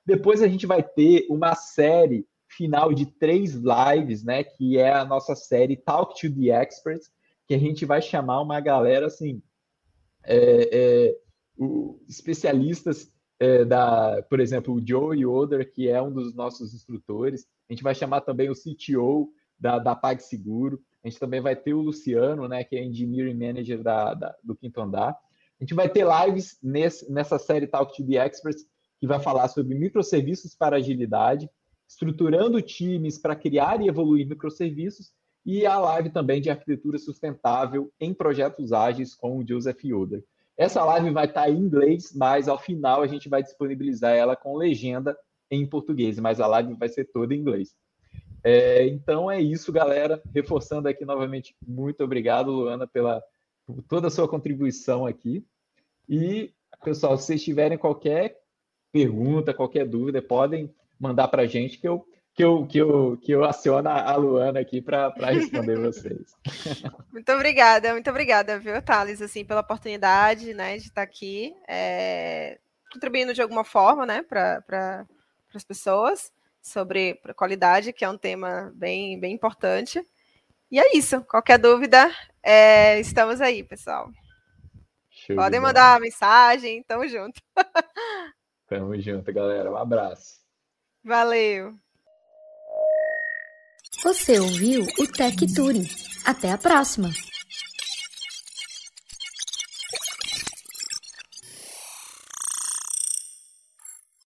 Depois a gente vai ter uma série final de três lives, né, que é a nossa série Talk to the Experts, que a gente vai chamar uma galera assim, é, é, o, especialistas é, da, por exemplo, o Joe Yoder, que é um dos nossos instrutores. A gente vai chamar também o CTO da, da PagSeguro. A gente também vai ter o Luciano, né, que é Engineering Manager da, da, do Quinto Andar. A gente vai ter lives nesse, nessa série Talk to the Experts, que vai falar sobre microserviços para agilidade, estruturando times para criar e evoluir microserviços, e a live também de arquitetura sustentável em projetos ágeis com o Joseph Yoder. Essa live vai estar em inglês, mas ao final a gente vai disponibilizar ela com legenda em português, mas a live vai ser toda em inglês. É, então é isso, galera. Reforçando aqui novamente, muito obrigado, Luana, pela por toda a sua contribuição aqui. E, pessoal, se vocês tiverem qualquer pergunta, qualquer dúvida, podem mandar para a gente que eu que eu, que eu, que eu aciono a Luana aqui para responder vocês. Muito obrigada, muito obrigada, viu, Thales, assim, pela oportunidade, né, de estar aqui, é, contribuindo de alguma forma, né, para pra, as pessoas sobre qualidade, que é um tema bem, bem importante. E é isso. Qualquer dúvida, é, estamos aí, pessoal. Show Podem mandar uma mensagem, tamo junto. Tamo junto, galera. Um abraço. Valeu. Você ouviu o Tech Turing. Até a próxima!